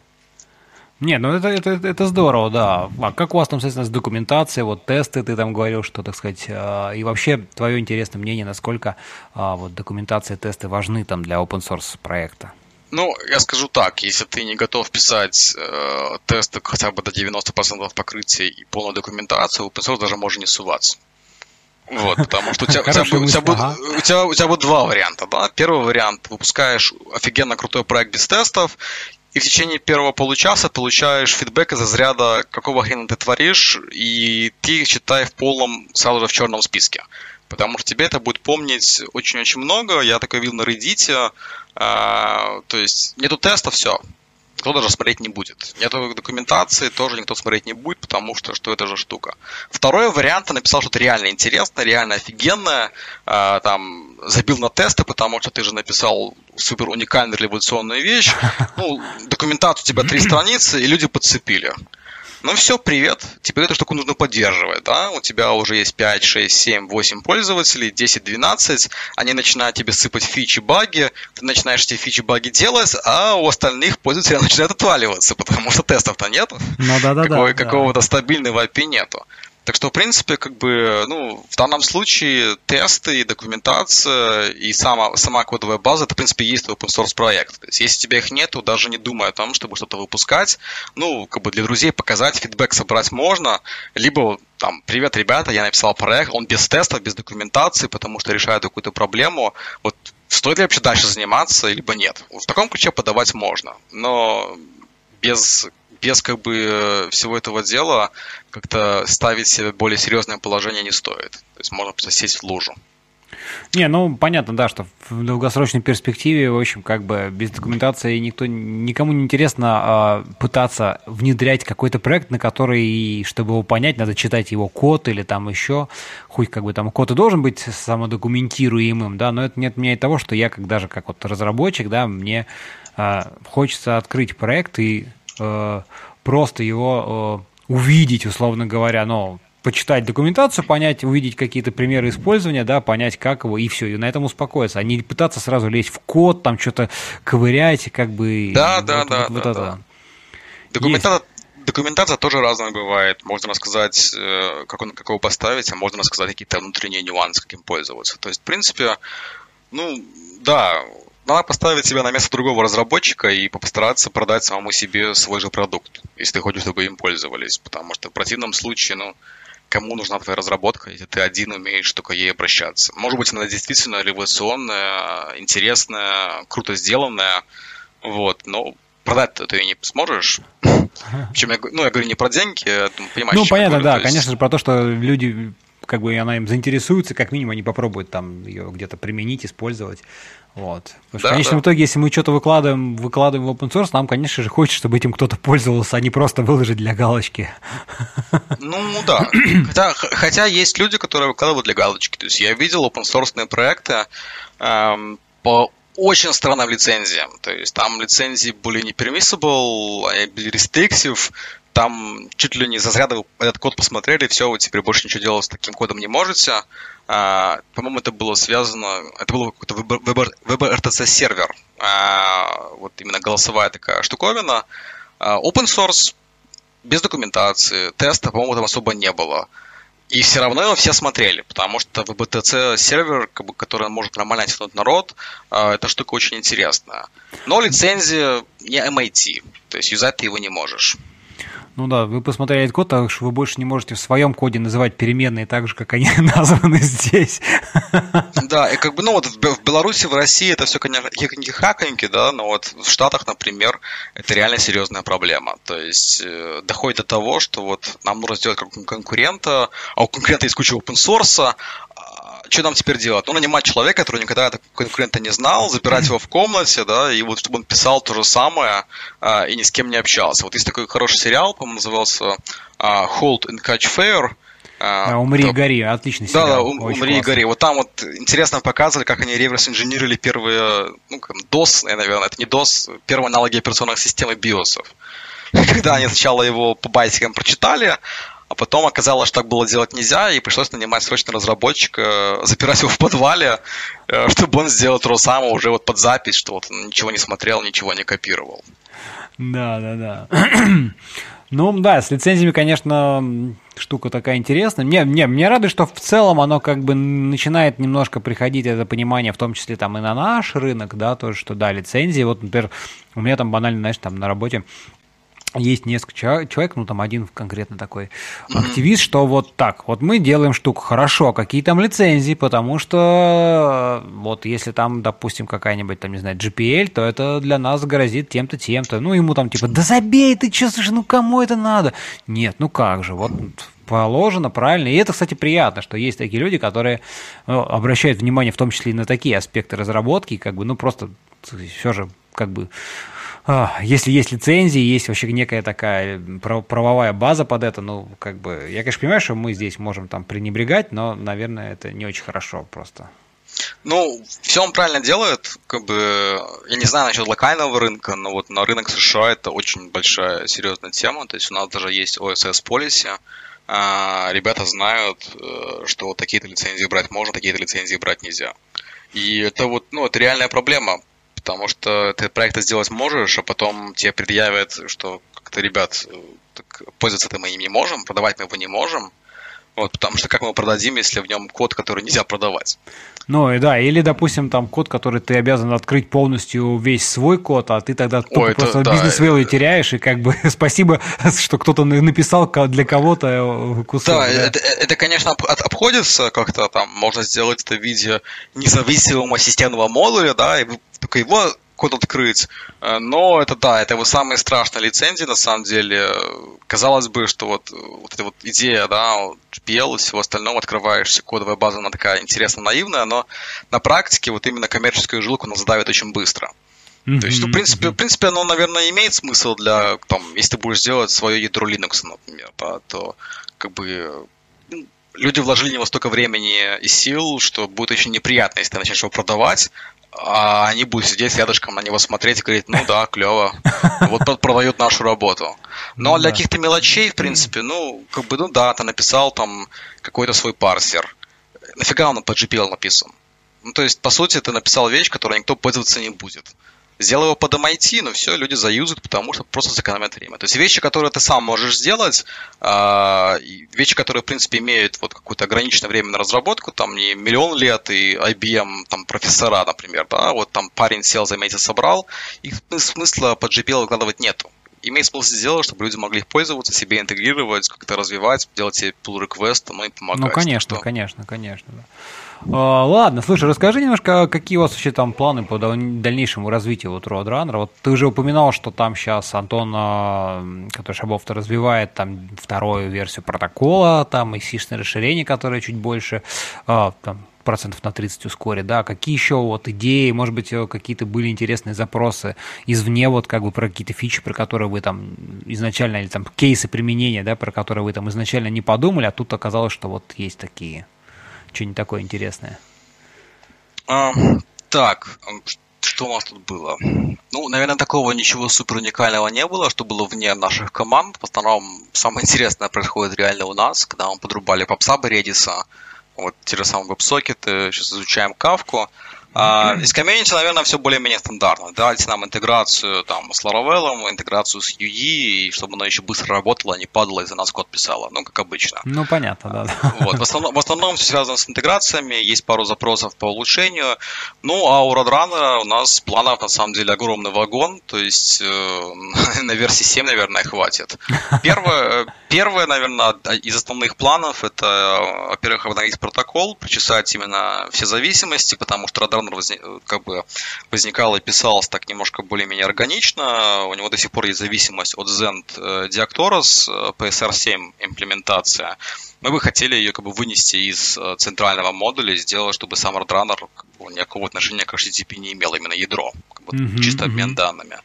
Не, ну это, это, это здорово, да. А как у вас там, соответственно, с документацией, вот тесты, ты там говорил, что, так сказать, а, и вообще твое интересное мнение, насколько а, вот документация и тесты важны там для open source проекта? Ну, я скажу так, если ты не готов писать э, тесты хотя бы до 90% покрытия и полную документацию, open source даже можно не суваться. Вот, потому что у тебя, у, тебя, у, тебя будет, у, тебя, у тебя будет два варианта. Да? Первый вариант, выпускаешь офигенно крутой проект без тестов, и в течение первого получаса получаешь фидбэк из разряда, какого хрена ты творишь, и ты считай в полном, сразу же в черном списке. Потому что тебе это будет помнить очень-очень много. Я такое видел на Reddit. Э, то есть нету теста, все никто даже смотреть не будет. Нету документации, тоже никто смотреть не будет, потому что что это же штука. Второй вариант, я написал что-то реально интересное, реально офигенное, э, там, забил на тесты, потому что ты же написал супер уникальную революционную вещь, ну, документацию у тебя три страницы, и люди подцепили. Ну все, привет. Теперь эту штуку нужно поддерживать, да? У тебя уже есть 5, 6, 7, 8 пользователей, 10, 12. Они начинают тебе сыпать фичи, баги. Ты начинаешь эти фичи, баги делать, а у остальных пользователей начинают отваливаться, потому что тестов-то нету. Ну да, да, да. Какого-то стабильного API нету. Так что, в принципе, как бы, ну, в данном случае тесты и документация и сама, сама кодовая база, это, в принципе, есть open source проект. То есть, если у тебя их нету, даже не думай о том, чтобы что-то выпускать, ну, как бы для друзей показать, фидбэк собрать можно, либо там, привет, ребята, я написал проект, он без тестов, без документации, потому что решает какую-то проблему, вот стоит ли вообще дальше заниматься, либо нет. В таком ключе подавать можно, но без без как бы всего этого дела как-то ставить себе более серьезное положение не стоит. То есть можно просто сесть в лужу. Не, ну понятно, да, что в долгосрочной перспективе, в общем, как бы без документации никто никому не интересно а, пытаться внедрять какой-то проект, на который, чтобы его понять, надо читать его код или там еще, хоть как бы там код и должен быть самодокументируемым, да, но это не отменяет того, что я как даже как вот разработчик, да, мне а, хочется открыть проект и просто его а, увидеть, условно говоря, но почитать документацию, понять, увидеть какие-то примеры использования, да, понять, как его, и все, и на этом успокоиться, а не пытаться сразу лезть в код, там что-то ковырять, как бы... Да, вот, да, вот, да, вот, да, вот да. Это. Документация, документация тоже разная бывает. Можно рассказать, э, как, он, как его поставить, а можно рассказать какие-то внутренние нюансы, каким пользоваться. То есть, в принципе, ну, да, надо поставить себя на место другого разработчика и постараться продать самому себе свой же продукт, если ты хочешь, чтобы им пользовались. Потому что в противном случае, ну, кому нужна твоя разработка, если ты один умеешь только ей обращаться. Может быть, она действительно революционная, интересная, круто сделанная, вот, но продать ты ее не сможешь. Причем я, ну, я говорю не про деньги, я понимаю, Ну, понятно, да, есть... конечно же, про то, что люди как бы она им заинтересуется, как минимум они попробуют там ее где-то применить, использовать. Вот. Потому что да, в конечном да. итоге, если мы что-то выкладываем, выкладываем в open source, нам, конечно же, хочется, чтобы этим кто-то пользовался, а не просто выложить для галочки. Ну да. Хотя, хотя есть люди, которые выкладывают для галочки. То есть я видел open source проекты эм, по очень странным лицензиям. То есть там лицензии были не permissible, они были restrictive, там чуть ли не за разряда этот код посмотрели, все, вы теперь больше ничего делать с таким кодом не можете. А, по-моему, это было связано, это был какой-то выбор, выбор, выбор RTC сервер, а, вот именно голосовая такая штуковина. А, open source, без документации, теста, по-моему, там особо не было. И все равно его все смотрели, потому что VBTC сервер, как бы, который может нормально тянуть народ, а, эта штука очень интересная. Но лицензия не MIT, то есть юзать ты его не можешь. Ну да, вы посмотрели этот код, так что вы больше не можете в своем коде называть переменные так же, как они названы здесь. Да, и как бы, ну вот в Беларуси, в России это все, конечно, хаконьки, да, но вот в Штатах, например, это реально серьезная проблема. То есть э, доходит до того, что вот нам нужно сделать конкурента, а у конкурента есть куча open source, что нам теперь делать? Ну, нанимать человека, который никогда этого конкурента не знал, запирать его в комнате, да, и вот чтобы он писал то же самое а, и ни с кем не общался. Вот есть такой хороший сериал, по-моему, назывался а, Hold and Catch Fair. Да, «Умри и гори», отличный сериал. Да, да, ум, «Умри и гори». Вот там вот интересно показывали, как они реверс-инженерили первые, ну, как, DOS, наверное, это не DOS, первые аналоги операционных систем и биосов. Когда они сначала его по байтикам прочитали, а потом оказалось, что так было делать нельзя, и пришлось нанимать срочно разработчика, запирать его в подвале, э, чтобы он сделал то же самое уже вот под запись, что вот он ничего не смотрел, ничего не копировал. Да, да, да. Ну, да, с лицензиями, конечно, штука такая интересная. Мне, мне, мне радует, что в целом оно как бы начинает немножко приходить это понимание, в том числе там и на наш рынок, да, тоже, что да, лицензии. Вот, например, у меня там банально, знаешь, там на работе есть несколько человек, ну там один конкретно такой активист, что вот так, вот мы делаем штуку хорошо, какие там лицензии, потому что вот если там, допустим, какая-нибудь там, не знаю, GPL, то это для нас грозит тем-то, тем-то. Ну, ему там типа, да забей ты, что, слушай, ну кому это надо? Нет, ну как же, вот положено, правильно. И это, кстати, приятно, что есть такие люди, которые ну, обращают внимание в том числе и на такие аспекты разработки, как бы, ну, просто все же, как бы, а, если есть лицензии, есть вообще некая такая правовая база под это, ну, как бы, я, конечно, понимаю, что мы здесь можем там пренебрегать, но, наверное, это не очень хорошо просто. Ну, все он правильно делает, как бы, я не знаю насчет локального рынка, но вот на рынок США это очень большая серьезная тема, то есть у нас даже есть OSS policy, а, ребята знают, э, что такие-то лицензии брать можно, такие-то лицензии брать нельзя. И это вот, ну, это реальная проблема, потому что ты проекты сделать можешь, а потом тебе предъявят, что как-то, ребят, так, пользоваться мы им не можем, продавать мы его не можем, вот, потому что как мы его продадим, если в нем код, который нельзя продавать? Ну и да, или, допустим, там код, который ты обязан открыть полностью весь свой код, а ты тогда Ой, просто да, бизнес-вэллу это... теряешь, и как бы спасибо, что кто-то написал для кого-то э, кусок. Да, да? Это, это, конечно, обходится как-то там, можно сделать это в виде независимого системного модуля, да, и только его код открыть. Э, но это да, это его самые страшные лицензии на самом деле. Казалось бы, что вот, вот эта вот идея, да, GPL и всего остального, открываешься, кодовая база, она такая интересно наивная, но на практике вот именно коммерческую жилку она задавит очень быстро. Mm-hmm. То есть, ну, в принципе, в принципе, оно, наверное, имеет смысл для, там, если ты будешь делать свое ядро Linux, например, да, то как бы ну, люди вложили в него столько времени и сил, что будет очень неприятно, если ты начнешь его продавать, а они будут сидеть рядышком на него смотреть и говорить, ну да, клево, вот тот продает нашу работу. Но ну, для каких-то мелочей, в принципе, ну, как бы, ну да, ты написал там какой-то свой парсер. Нафига он по GPL написан? Ну, то есть, по сути, ты написал вещь, которой никто пользоваться не будет. Сделал его под MIT, но все, люди заюзают, потому что просто сэкономят время. То есть вещи, которые ты сам можешь сделать, э, вещи, которые, в принципе, имеют вот какое-то ограниченное время на разработку, там не миллион лет и IBM, там профессора, например, да, вот там парень сел за месяц собрал, их смысла под GPL выкладывать нету имеет смысл сделать, чтобы люди могли их пользоваться, себе интегрировать, как-то развивать, делать себе pull request, ну и помогать. Ну, конечно, конечно, конечно. Да. А, ладно, слушай, расскажи немножко, какие у вас вообще там планы по дальнейшему развитию вот Roadrunner. Вот ты уже упоминал, что там сейчас Антон, а, который Шабов-то развивает там вторую версию протокола, там и сишное расширение, которое чуть больше, а, там, процентов на 30 ускорит, да, какие еще вот идеи, может быть, какие-то были интересные запросы извне, вот как бы про какие-то фичи, про которые вы там изначально, или там кейсы применения, да, про которые вы там изначально не подумали, а тут оказалось, что вот есть такие что-нибудь такое интересное? А, так, что у нас тут было? Ну, наверное, такого ничего супер уникального не было, что было вне наших команд. В основном самое интересное происходит реально у нас, когда мы подрубали попсабы Redis, вот те же самые веб-сокеты, сейчас изучаем кавку. А, из комьюнити, наверное, все более-менее стандартно. Дайте нам интеграцию там, с Laravel, интеграцию с UE, и чтобы оно еще быстро работало, а не падало и за нас код писало. Ну, как обычно. Ну, понятно, да. Вот. В, основном, в основном все связано с интеграциями, есть пару запросов по улучшению. Ну, а у Roadrunner у нас планов, на самом деле, огромный вагон, то есть э, на версии 7, наверное, хватит. Первое, первое, наверное, из основных планов, это, во-первых, обновить протокол, причесать именно все зависимости, потому что Roadrunner возник, как бы возникал и писался так немножко более-менее органично. У него до сих пор есть зависимость от Zend Diactoros, PSR7 имплементация. Мы бы хотели ее как бы вынести из э, центрального модуля и сделать, чтобы сам бы, никакого отношения к HTTP не имел, именно ядро, бы, mm-hmm, чисто обмен mm-hmm. данными.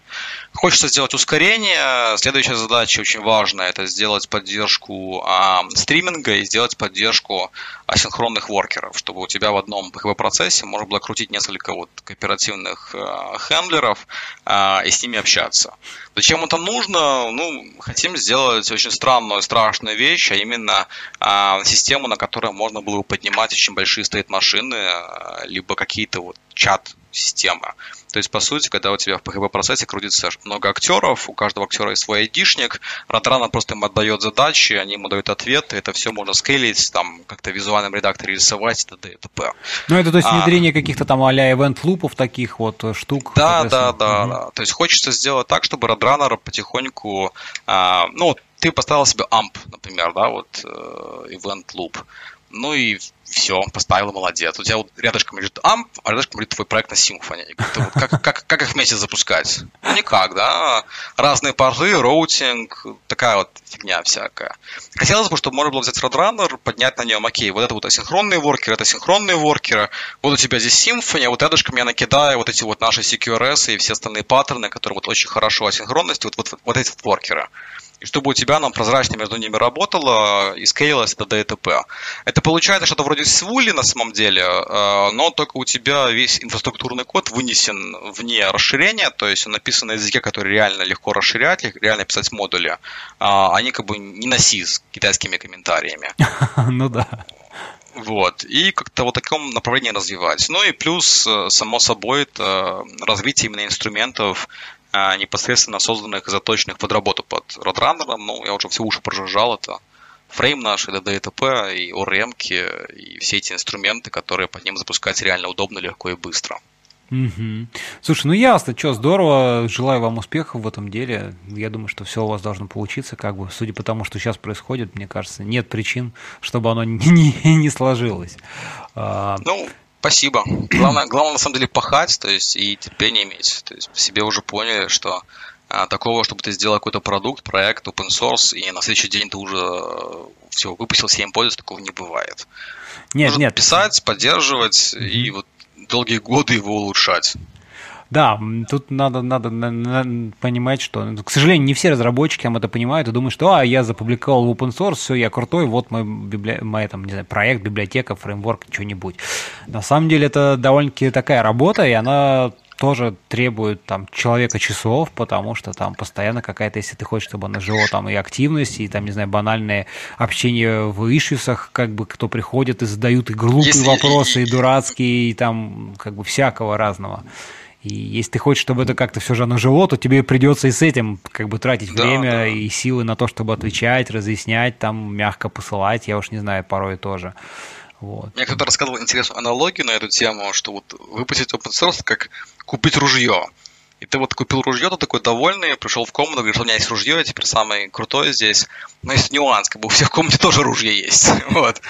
Хочется сделать ускорение. Следующая задача очень важная – это сделать поддержку а, стриминга и сделать поддержку асинхронных воркеров, чтобы у тебя в одном процессе можно было крутить несколько вот кооперативных а, хендлеров а, и с ними общаться. Зачем это нужно? Ну, хотим сделать очень странную, страшную вещь, а именно а, систему, на которой можно было бы поднимать очень большие стоит-машины, а, либо какие-то вот чат-системы. То есть, по сути, когда у тебя в PHP-процессе крутится много актеров, у каждого актера есть свой айдишник, Родрана просто им отдает задачи, они ему дают ответы, это все можно скейлить, там, как-то в визуальном редакторе рисовать, и т.д. и т.п. Ну, это то есть внедрение а, каких-то там а-ля event-лупов таких вот э, штук? Да, да, да, угу. да. То есть, хочется сделать так, чтобы Roadrunner потихоньку, а, ну, ты поставил себе AMP, например, да, вот, э, event loop, ну и все, поставил, молодец. У тебя вот рядышком лежит AMP, а рядышком лежит твой проект на Symfony. Вот как, как, как их вместе запускать? Ну, никак, да. Разные пары, routing, такая вот фигня всякая. Хотелось бы, чтобы можно было взять RoadRunner, поднять на нем, окей, вот это вот асинхронные воркеры, это синхронные воркеры, вот у тебя здесь а вот рядышком я накидаю вот эти вот наши CQRS и все остальные паттерны, которые вот очень хорошо асинхронности, вот, вот, вот эти вот воркеры и чтобы у тебя нам прозрачно между ними работало и скейлилось это ДТП. Это получается что-то вроде Свули на самом деле, э, но только у тебя весь инфраструктурный код вынесен вне расширения, то есть он написан на языке, который реально легко расширять, реально писать модули. А они как бы не на C с китайскими комментариями. Ну да. Вот. И как-то вот таком направлении развивать. Ну и плюс, э, само собой, это развитие именно инструментов непосредственно созданных и заточенных под работу под Roadrunner. Ну, я уже все уши прожужжал, это фрейм наш, это DTP, и ORM, и все эти инструменты, которые под ним запускать реально удобно, легко и быстро. Угу. Слушай, ну ясно, что здорово, желаю вам успехов в этом деле. Я думаю, что все у вас должно получиться, как бы, судя по тому, что сейчас происходит, мне кажется, нет причин, чтобы оно не, не, не сложилось. А, ну, Спасибо. Главное, главное, на самом деле, пахать, то есть, и терпение иметь. То есть, себе уже поняли, что а, такого, чтобы ты сделал какой-то продукт, проект, open source, и на следующий день ты уже э, все, выпустил 7 пользователей, такого не бывает. Нет, Нужно нет. писать, поддерживать и вот долгие годы его улучшать. Да, тут надо, надо, надо понимать, что, ну, к сожалению, не все разработчики там это понимают и думают, что, а, я запубликовал в open source, все, я крутой, вот мой, библи... мой там, не знаю, проект, библиотека, фреймворк, что-нибудь. На самом деле это довольно-таки такая работа, и она тоже требует там человека часов, потому что там постоянно какая-то, если ты хочешь, чтобы она жила, там и активность, и там, не знаю, банальное общение в ишьюсах, как бы кто приходит и задают и глупые если... вопросы, и дурацкие, и там как бы всякого разного. И если ты хочешь, чтобы это как-то все же оно жило, то тебе придется и с этим как бы тратить да, время да. и силы на то, чтобы отвечать, разъяснять, там мягко посылать, я уж не знаю, порой тоже. Вот. Мне кто-то рассказывал интересную аналогию на эту тему, что вот выпустить open source как купить ружье. И ты вот купил ружье, ты такой довольный, пришел в комнату, говоришь, у меня есть ружье, я теперь самый крутой здесь. Но есть нюанс, как бы у всех в комнате тоже ружье есть. Вот.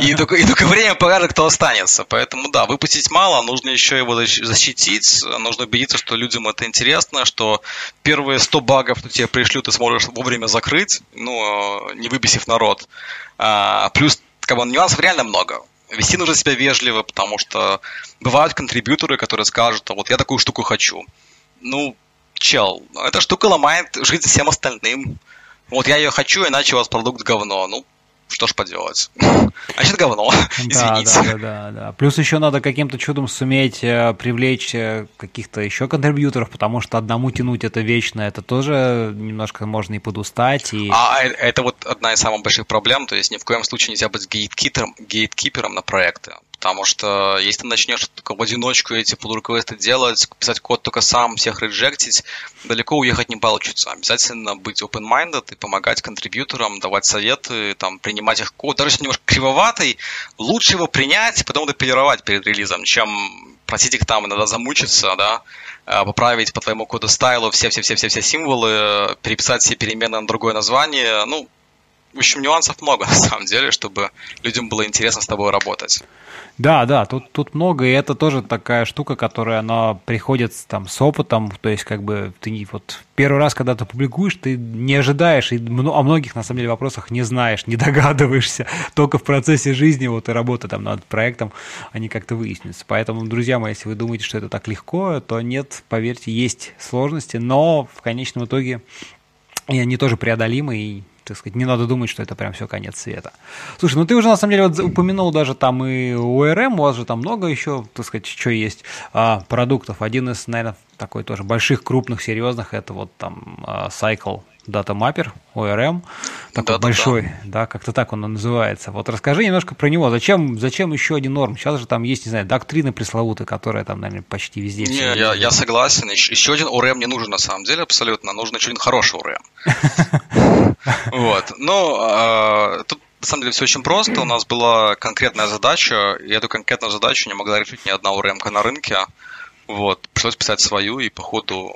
И только, и только время покажет, кто останется. Поэтому да, выпустить мало, нужно еще его защитить, нужно убедиться, что людям это интересно, что первые 100 багов, что тебе пришлют, ты сможешь вовремя закрыть, ну, не выбесив народ. А, плюс как бы, нюансов реально много. Вести нужно себя вежливо, потому что бывают контрибьюторы, которые скажут, а вот я такую штуку хочу. Ну, чел, эта штука ломает жизнь всем остальным. Вот я ее хочу, иначе у вас продукт говно. Ну, что ж поделать. Значит, говно. Извините. Да, да, да, да. Плюс еще надо каким-то чудом суметь э, привлечь э, каких-то еще контрибьюторов, потому что одному тянуть это вечно, это тоже немножко можно и подустать. И... А э, это вот одна из самых больших проблем, то есть ни в коем случае нельзя быть гейткипером, гейткипером на проекты. Потому что если ты начнешь только в одиночку эти pull делать, писать код только сам, всех реджектить, далеко уехать не получится. Обязательно быть open-minded и помогать контрибьюторам, давать советы, там, принимать их код. Даже если немножко кривоватый, лучше его принять и потом допилировать перед релизом, чем просить их там иногда замучиться, да, а, поправить по твоему коду стайлу все-все-все-все-все символы, переписать все перемены на другое название. Ну, в общем, нюансов много на самом деле, чтобы людям было интересно с тобой работать. Да, да, тут, тут много, и это тоже такая штука, которая, она приходит там с опытом, то есть как бы ты вот первый раз, когда ты публикуешь, ты не ожидаешь, и о многих, на самом деле, вопросах не знаешь, не догадываешься, только в процессе жизни вот и работы там над проектом они как-то выяснятся. Поэтому, друзья мои, если вы думаете, что это так легко, то нет, поверьте, есть сложности, но в конечном итоге и они тоже преодолимы, и так сказать, не надо думать, что это прям все конец света. Слушай, ну ты уже на самом деле вот упомянул даже там и ORM, у вас же там много еще, так сказать, что есть а, продуктов. Один из, наверное, такой тоже больших, крупных, серьезных, это вот там а, Cycle датамаппер, ORM, такой да, большой, да, да. да, как-то так он называется. Вот расскажи немножко про него. Зачем, зачем еще один норм? Сейчас же там есть, не знаю, доктрины пресловутые, которые там, наверное, почти везде. Не, я, я согласен. Еще, еще один ORM не нужен на самом деле абсолютно. Нужен еще один хороший ORM. Вот. Ну, а, тут на самом деле все очень просто. У нас была конкретная задача, и эту конкретную задачу не могла решить ни одна ORM на рынке. Вот. Пришлось писать свою, и по ходу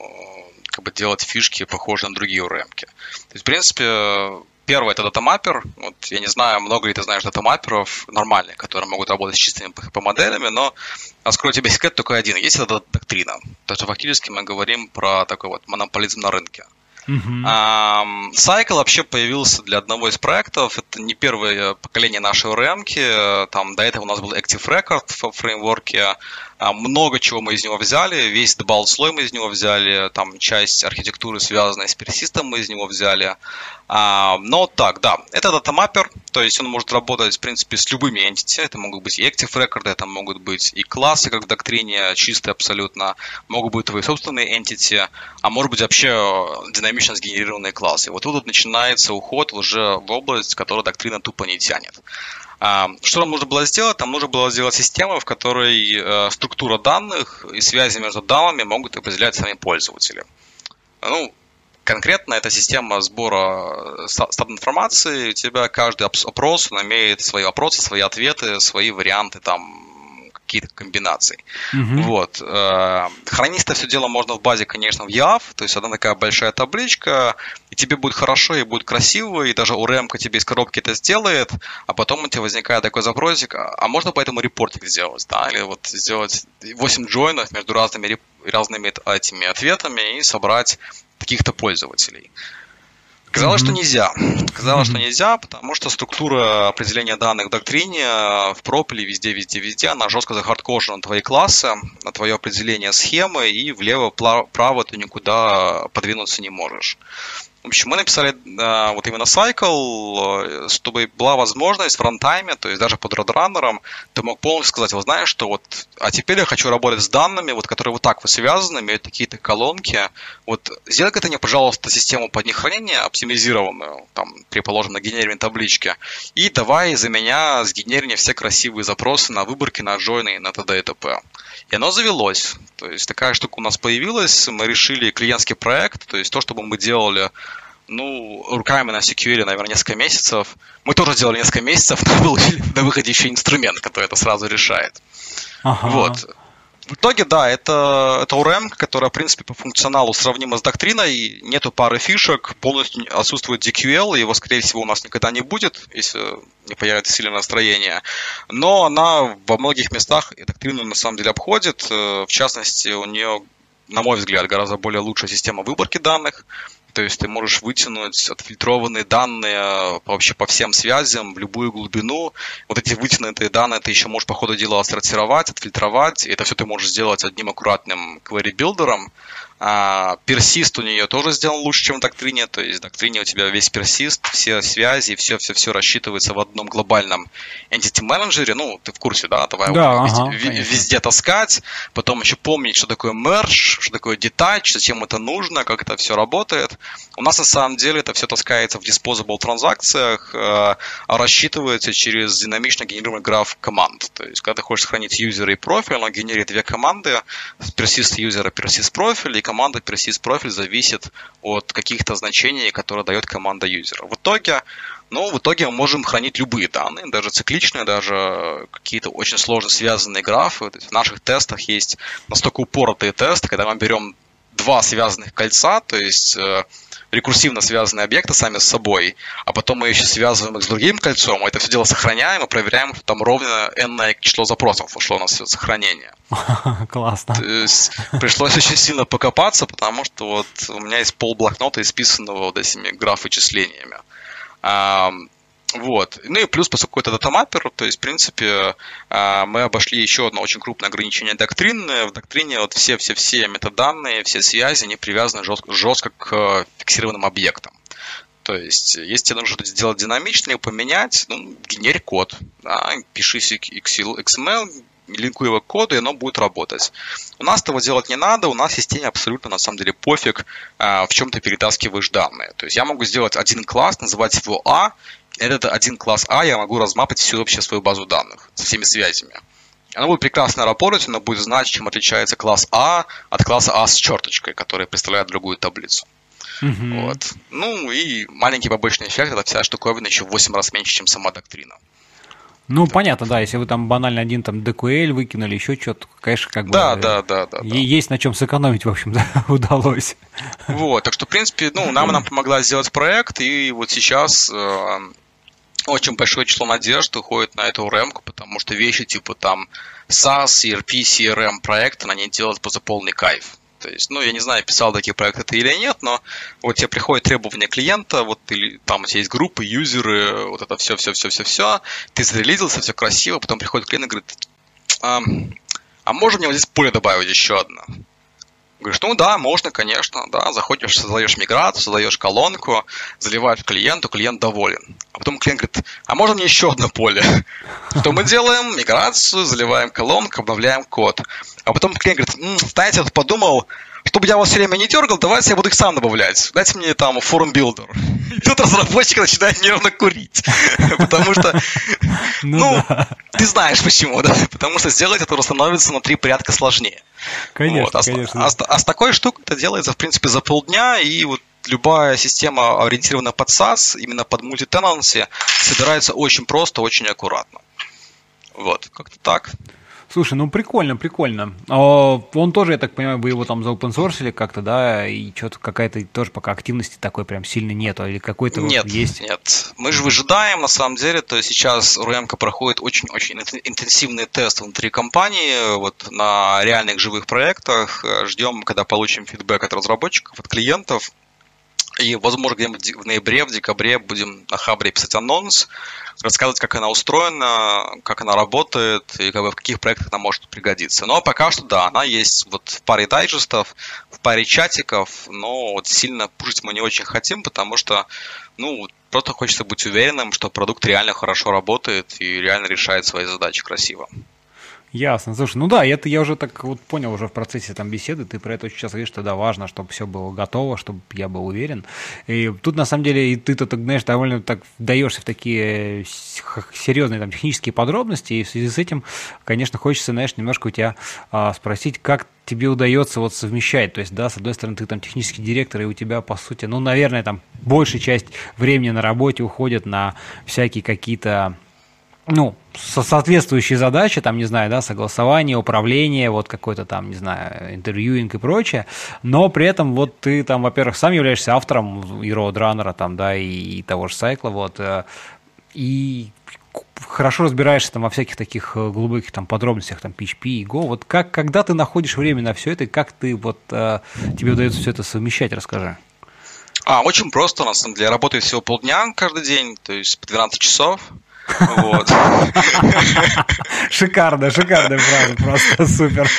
как бы делать фишки, похожие на другие ORM. -ки. То есть, в принципе, первый это датамаппер. Вот, я не знаю, много ли ты знаешь датамапперов нормальных, которые могут работать с чистыми PHP-моделями, но открою тебе секрет только один. Есть эта доктрина. То есть, фактически мы говорим про такой вот монополизм на рынке. Uh-huh. Um, Cycle вообще появился для одного из проектов. Это не первое поколение нашей ORM. -ки. Там до этого у нас был Active Record в фреймворке. А, много чего мы из него взяли, весь default слой мы из него взяли, там часть архитектуры, связанной с персистом, мы из него взяли. А, но так, да, это датамаппер, то есть он может работать, в принципе, с любыми entity. Это могут быть и active record, это могут быть и классы, как в доктрине, чистые абсолютно, могут быть твои собственные entity, а может быть вообще динамично сгенерированные классы. Вот тут начинается уход уже в область, которую доктрина тупо не тянет. А, что нам нужно было сделать? Нам нужно было сделать систему, в которой э, структура данных и связи между данными могут определять сами пользователи. Ну, конкретно это система сбора э, стат информации. У тебя каждый опрос имеет свои вопросы, свои ответы, свои варианты там какие-то комбинации. Mm-hmm. Вот. Э, хранить это все дело можно в базе, конечно, в YAV, то есть одна такая большая табличка, и тебе будет хорошо, и будет красиво, и даже URM тебе из коробки это сделает, а потом у тебя возникает такой запросик, а, можно поэтому репортинг сделать, да, или вот сделать 8 джойнов между разными, разными этими ответами и собрать каких-то пользователей. Казалось, mm-hmm. что нельзя. Казалось, mm-hmm. что нельзя, потому что структура определения данных в доктрине, в пропеле, везде, везде, везде, она жестко захардкожена на твои классы, на твое определение схемы, и влево-право ты никуда подвинуться не можешь. В общем, мы написали э, вот именно cycle, чтобы была возможность в рантайме, то есть даже под родраннером, ты мог полностью сказать, вот знаешь, что вот, а теперь я хочу работать с данными, вот, которые вот так вот связаны, имеют такие-то колонки, вот сделай это мне, пожалуйста, систему под них хранения оптимизированную, там, предположим, на генерированной табличке, и давай за меня сгенерирование все красивые запросы на выборки, на джойны, на т.д. и т.п. И оно завелось. То есть такая штука у нас появилась, мы решили клиентский проект, то есть то, чтобы мы делали ну, руками на SQL, наверное, несколько месяцев. Мы тоже делали несколько месяцев, но был на выходе еще инструмент, который это сразу решает. Ага. Вот. В итоге, да, это, это URM, которая, в принципе, по функционалу сравнима с доктриной. Нету пары фишек, полностью отсутствует DQL, его, скорее всего, у нас никогда не будет, если не появится сильное настроение. Но она во многих местах и доктрину на самом деле обходит. Э, в частности, у нее на мой взгляд, гораздо более лучшая система выборки данных. То есть ты можешь вытянуть отфильтрованные данные вообще по всем связям в любую глубину. Вот эти вытянутые данные ты еще можешь по ходу дела отсортировать, отфильтровать. И это все ты можешь сделать одним аккуратным query-билдером. А, персист у нее тоже сделан лучше, чем в доктрине. То есть в доктрине у тебя весь персист, все связи, все-все-все рассчитывается в одном глобальном entity менеджере. Ну, ты в курсе, да? Давай да, везде, ага, везде таскать. Потом еще помнить, что такое merge, что такое detach, зачем это нужно, как это все работает. У нас на самом деле это все таскается в disposable транзакциях, э, рассчитывается через динамично генерируемый граф команд. То есть, когда ты хочешь сохранить юзера и профиль, он генерит две команды, persist user и persist профиль, и команда persist профиль зависит от каких-то значений, которые дает команда юзера. В итоге но в итоге мы можем хранить любые данные, даже цикличные, даже какие-то очень сложно связанные графы. То есть в наших тестах есть настолько упоротые тесты, когда мы берем два связанных кольца, то есть э, рекурсивно связанные объекты сами с собой, а потом мы еще связываем их с другим кольцом, мы это все дело сохраняем и проверяем, что там ровно n число запросов ушло на все сохранение. Классно. То есть пришлось очень сильно покопаться, потому что вот у меня есть пол блокнота, исписанного вот этими граф вычислениями. Вот. Ну и плюс, поскольку это датамаппер, то есть, в принципе, а, мы обошли еще одно очень крупное ограничение доктрины. В доктрине вот все-все-все метаданные, все связи, они привязаны жестко, жестко к фиксированным объектам. То есть, если тебе нужно сделать динамично и поменять, ну, генери код, да, пиши XML, линкуй его коду, и оно будет работать. У нас этого делать не надо, у нас системе абсолютно на самом деле пофиг, а, в чем ты перетаскиваешь данные. То есть я могу сделать один класс, называть его А, этот один класс А я могу размапать всю вообще свою базу данных со всеми связями. Оно будет прекрасно работать, оно будет знать, чем отличается класс А от класса А с черточкой, который представляет другую таблицу. Mm-hmm. Вот. Ну и маленький побочный эффект, это вся штуковина еще в 8 раз меньше, чем сама доктрина. Ну, да. понятно, да, если вы там банально один там DQL выкинули, еще что-то, конечно, как бы... Да, да, да, да. Есть на чем сэкономить, в общем, да, удалось. Вот, так что, в принципе, ну, нам нам помогла сделать проект, и вот сейчас э, очень большое число надежд уходит на эту ремку, потому что вещи типа там SaaS, ERP, CRM проекты, они делают за полный кайф. То есть, ну, я не знаю, писал такие проекты ты или нет, но вот тебе приходит требование клиента, вот или там у тебя есть группы, юзеры, вот это все, все, все, все, все, ты зарелизился, все красиво, потом приходит клиент и говорит, а, а можно мне вот здесь поле добавить еще одно? Говоришь, ну да, можно, конечно, да, заходишь, создаешь миграцию, создаешь колонку, заливаешь клиенту, клиент доволен. А потом клиент говорит, а можно мне еще одно поле? Что мы делаем? Миграцию, заливаем колонку, обновляем код. А потом клиент говорит, знаете, я подумал, чтобы я вас все время не дергал, давайте я буду их сам добавлять. Дайте мне там form builder. И тут разработчик начинает нервно курить. Потому что, ну, ну ты знаешь почему, да? Потому что сделать это становится на три порядка сложнее. Конечно, а, конечно. А, а с такой штукой это делается, в принципе, за полдня, и вот любая система, ориентированная под SaaS, именно под мультитенанси, собирается очень просто, очень аккуратно. Вот, как-то так. Слушай, ну прикольно, прикольно. А, он тоже, я так понимаю, вы его там заопенсорсили как-то, да, и что-то какая-то тоже пока активности такой прям сильно нету, или какой-то нет, вот есть? Нет, мы же выжидаем, на самом деле, то есть сейчас РУМК проходит очень-очень интенсивный тест внутри компании, вот на реальных живых проектах, ждем, когда получим фидбэк от разработчиков, от клиентов, и, возможно, где-нибудь в ноябре, в декабре будем на Хабре писать анонс, рассказывать, как она устроена, как она работает и как бы, в каких проектах она может пригодиться. Но пока что, да, она есть вот в паре дайджестов, в паре чатиков, но вот сильно пушить мы не очень хотим, потому что, ну, просто хочется быть уверенным, что продукт реально хорошо работает и реально решает свои задачи красиво. Ясно. Слушай, ну да, это я уже так вот понял уже в процессе там беседы, ты про это очень часто говоришь, что да, важно, чтобы все было готово, чтобы я был уверен. И тут на самом деле и ты-то, так, знаешь, довольно так даешься в такие серьезные там технические подробности, и в связи с этим, конечно, хочется, знаешь, немножко у тебя а, спросить, как тебе удается вот совмещать, то есть, да, с одной стороны, ты там технический директор, и у тебя, по сути, ну, наверное, там большая часть времени на работе уходит на всякие какие-то ну, со соответствующие задачи, там, не знаю, да, согласование, управление, вот какой-то там, не знаю, интервьюинг и прочее, но при этом вот ты там, во-первых, сам являешься автором и Roadrunner, там, да, и, и того же сайкла, вот, э, и хорошо разбираешься там во всяких таких э, глубоких там подробностях, там, PHP и Go, вот как, когда ты находишь время на все это, как ты вот, э, тебе удается все это совмещать, расскажи. А, очень просто, на самом деле, я работаю всего полдня каждый день, то есть по 12 часов, вот. Шикарно, шикарная фраза, просто супер.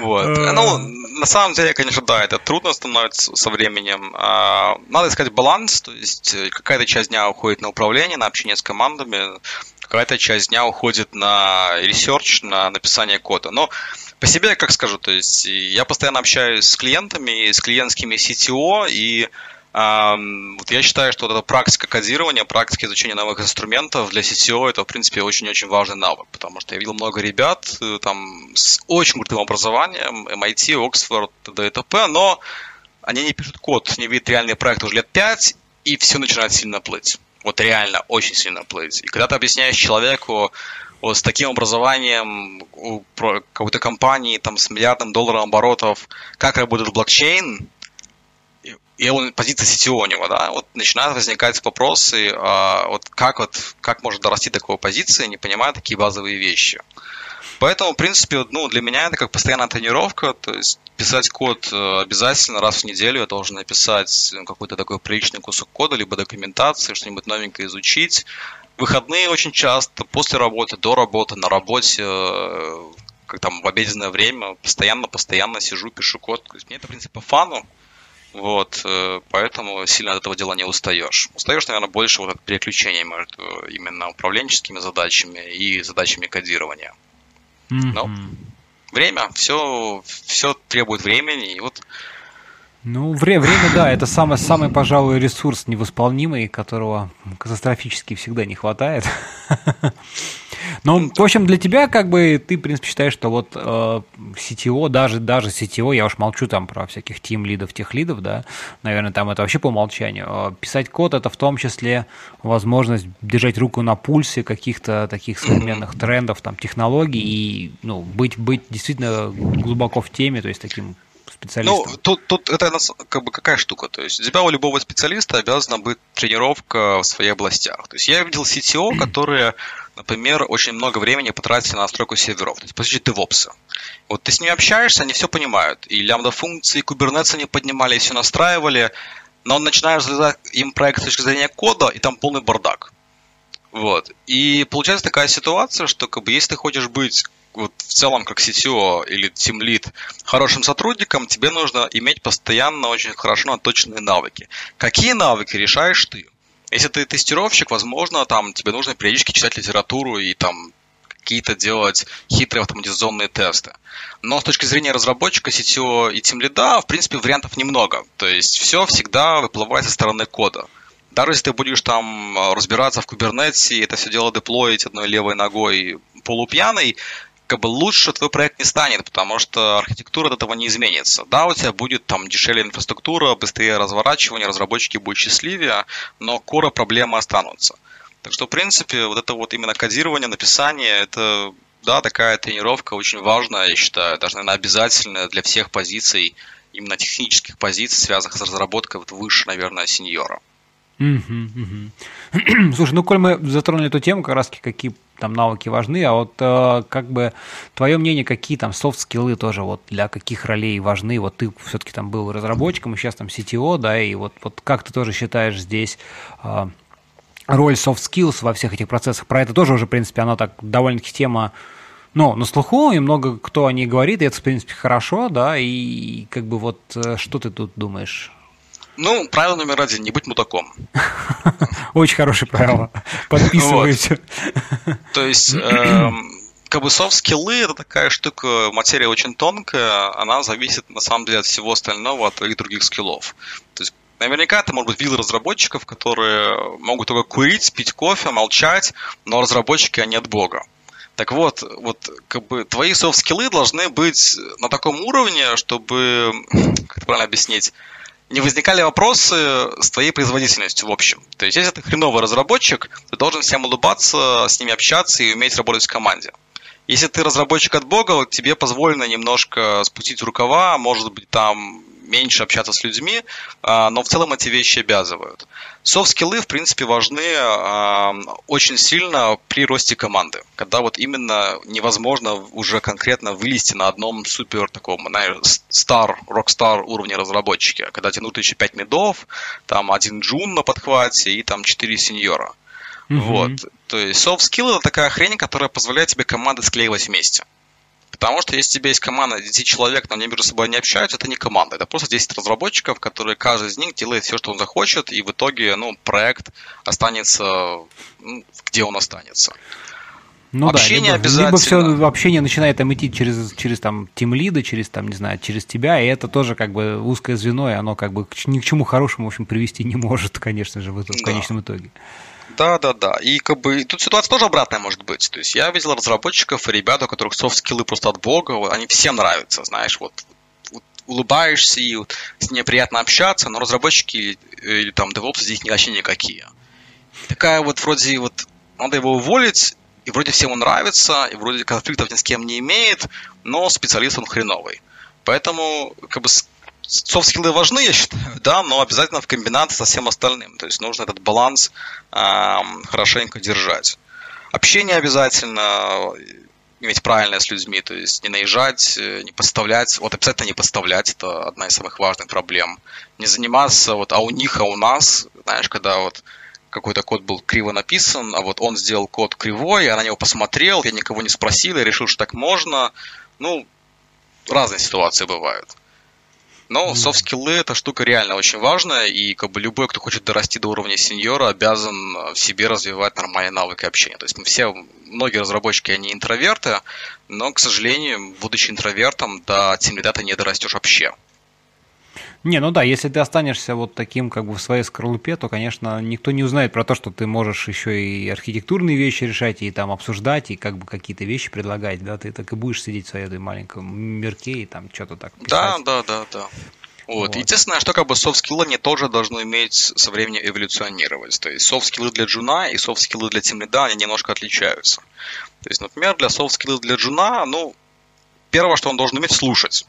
Вот. Э. Ну, на самом деле, конечно, да, это трудно становится со временем. А, надо искать баланс, то есть э, какая-то часть дня уходит на управление, на общение с командами, какая-то часть дня уходит на research, на написание кода. Но по себе, как скажу, то есть я постоянно общаюсь с клиентами, с клиентскими CTO, и вот я считаю, что вот эта практика кодирования, практика изучения новых инструментов для CTO это, в принципе, очень-очень важный навык, потому что я видел много ребят э, там с очень крутым образованием, MIT, Oxford, т.д. и т.п., но они не пишут код, не видят реальный проект уже лет пять, и все начинает сильно плыть. Вот реально очень сильно плыть. И когда ты объясняешь человеку, вот с таким образованием у какой-то компании там, с миллиардом долларов оборотов, как работает блокчейн, и он позиция CTO у него, да, вот начинают возникать вопросы, а, вот как вот, как может дорасти до такой позиции, не понимая такие базовые вещи. Поэтому, в принципе, ну, для меня это как постоянная тренировка, то есть писать код э, обязательно раз в неделю я должен написать какой-то такой приличный кусок кода, либо документации, что-нибудь новенькое изучить. Выходные очень часто, после работы, до работы, на работе, э, как там в обеденное время, постоянно-постоянно сижу, пишу код. То есть мне это, в принципе, по фану, вот, э, поэтому сильно от этого дела не устаешь. Устаешь, наверное, больше вот от переключения между именно управленческими задачами и задачами кодирования. Mm-hmm. Но время, все, все требует времени, и вот ну, время, время, да, это самый, самый, пожалуй, ресурс невосполнимый, которого катастрофически всегда не хватает. Ну, в общем, для тебя, как бы, ты, в принципе, считаешь, что вот э, CTO, даже, даже CTO, я уж молчу там про всяких тим-лидов, тех лидов, да, наверное, там это вообще по умолчанию. Э, писать код – это в том числе возможность держать руку на пульсе каких-то таких современных трендов, там, технологий и, ну, быть, быть действительно глубоко в теме, то есть таким специалистом? Ну, тут, тут это как бы какая штука. То есть у тебя у любого специалиста обязана быть тренировка в своих областях. То есть я видел CTO, которые, например, очень много времени потратили на настройку серверов. То есть, по сути, DevOps. Вот ты с ними общаешься, они все понимают. И лямбда-функции, кубернетс они поднимали, и все настраивали. Но он начинает залезать им проект с точки зрения кода, и там полный бардак. Вот. И получается такая ситуация, что как бы если ты хочешь быть вот в целом как CTO или Team Lead хорошим сотрудником, тебе нужно иметь постоянно очень хорошо наточенные навыки. Какие навыки решаешь ты? Если ты тестировщик, возможно, там тебе нужно периодически читать литературу и там какие-то делать хитрые автоматизационные тесты. Но с точки зрения разработчика, CTO и Team Lead, в принципе, вариантов немного. То есть все всегда выплывает со стороны кода. Даже если ты будешь там разбираться в кубернете, это все дело деплоить одной левой ногой полупьяный, как бы лучше твой проект не станет, потому что архитектура от этого не изменится. Да, у тебя будет там дешевле инфраструктура, быстрее разворачивание, разработчики будут счастливее, но кора проблемы останутся. Так что, в принципе, вот это вот именно кодирование, написание, это, да, такая тренировка очень важная, я считаю, даже, наверное, обязательная для всех позиций, именно технических позиций, связанных с разработкой вот выше, наверное, сеньора. Слушай, ну, коль мы затронули эту тему, как раз какие там навыки важны, а вот э, как бы твое мнение, какие там софт-скиллы тоже вот для каких ролей важны? Вот ты все-таки там был разработчиком, и сейчас там CTO, да, и вот, вот как ты тоже считаешь здесь э, роль soft skills во всех этих процессах? Про это тоже уже, в принципе, она так довольно-таки тема ну, на слуху, и много кто о ней говорит, и это, в принципе, хорошо, да, и как бы вот э, что ты тут думаешь? Ну, правило номер один – не быть мудаком. Очень хорошее правило. Подписывайте. То есть, эм, как бы софт-скиллы – это такая штука, материя очень тонкая, она зависит, на самом деле, от всего остального, от твоих других скиллов. То есть, Наверняка ты, может быть, видел разработчиков, которые могут только курить, пить кофе, молчать, но разработчики, они от бога. Так вот, вот как бы твои софт-скиллы должны быть на таком уровне, чтобы, как это правильно объяснить, не возникали вопросы с твоей производительностью в общем. То есть, если ты хреновый разработчик, ты должен всем улыбаться, с ними общаться и уметь работать в команде. Если ты разработчик от бога, тебе позволено немножко спустить рукава, может быть, там меньше общаться с людьми, а, но в целом эти вещи обязывают. Софт-скиллы, в принципе, важны а, очень сильно при росте команды, когда вот именно невозможно уже конкретно вылезти на одном супер таком, знаешь, стар, рок-стар уровне разработчика, когда тебе нужно еще 5 медов, там один джун на подхвате и там 4 сеньора. Mm-hmm. Вот. То есть soft skill это такая хрень, которая позволяет тебе команды склеивать вместе. Потому что если у тебя есть команда 10 человек, но они между собой не общаются, это не команда. Это просто 10 разработчиков, которые каждый из них делает все, что он захочет, и в итоге ну, проект останется, ну, где он останется. Ну общение да, либо, обязательно. Либо все общение начинает там идти через, через там тимлида, через там, не знаю, через тебя, и это тоже как бы узкое звено, и оно как бы ни к чему хорошему, в общем, привести не может, конечно же, в, в конечном итоге. Да, да, да. И как бы тут ситуация тоже обратная может быть. То есть я видел разработчиков и ребят, у которых софт-скиллы просто от бога, они всем нравятся, знаешь, вот, вот улыбаешься и вот, с ней приятно общаться, но разработчики или, или там DevOps здесь вообще никакие. Такая вот вроде вот надо его уволить, и вроде всем он нравится, и вроде конфликтов ни с кем не имеет, но специалист он хреновый. Поэтому как бы софт-скиллы важны, я считаю, да, но обязательно в комбинации со всем остальным. То есть нужно этот баланс э, хорошенько держать. Общение обязательно иметь правильное с людьми, то есть не наезжать, э, не подставлять. Вот обязательно не подставлять, это одна из самых важных проблем. Не заниматься вот а у них, а у нас, знаешь, когда вот какой-то код был криво написан, а вот он сделал код кривой, я на него посмотрел, я никого не спросил, я решил, что так можно. Ну, разные ситуации бывают. Но софт-скиллы это штука реально очень важная, и как бы любой, кто хочет дорасти до уровня сеньора, обязан э, в себе развивать нормальные навыки общения. То есть мы все, многие разработчики, они интроверты, но, к сожалению, будучи интровертом, до тимлида ты не дорастешь вообще. Не, ну да, если ты останешься вот таким как бы в своей скорлупе, то, конечно, никто не узнает про то, что ты можешь еще и архитектурные вещи решать, и там обсуждать, и как бы какие-то вещи предлагать, да, ты так и будешь сидеть в своей маленьком мирке и там что-то так писать. Да, да, да, да. Вот. вот. Единственное, что как бы софт-скиллы они тоже должны иметь со временем эволюционировать. То есть софт-скиллы для джуна и софт-скиллы для тимлида, они немножко отличаются. То есть, например, для софт-скиллы для джуна, ну, первое, что он должен уметь слушать.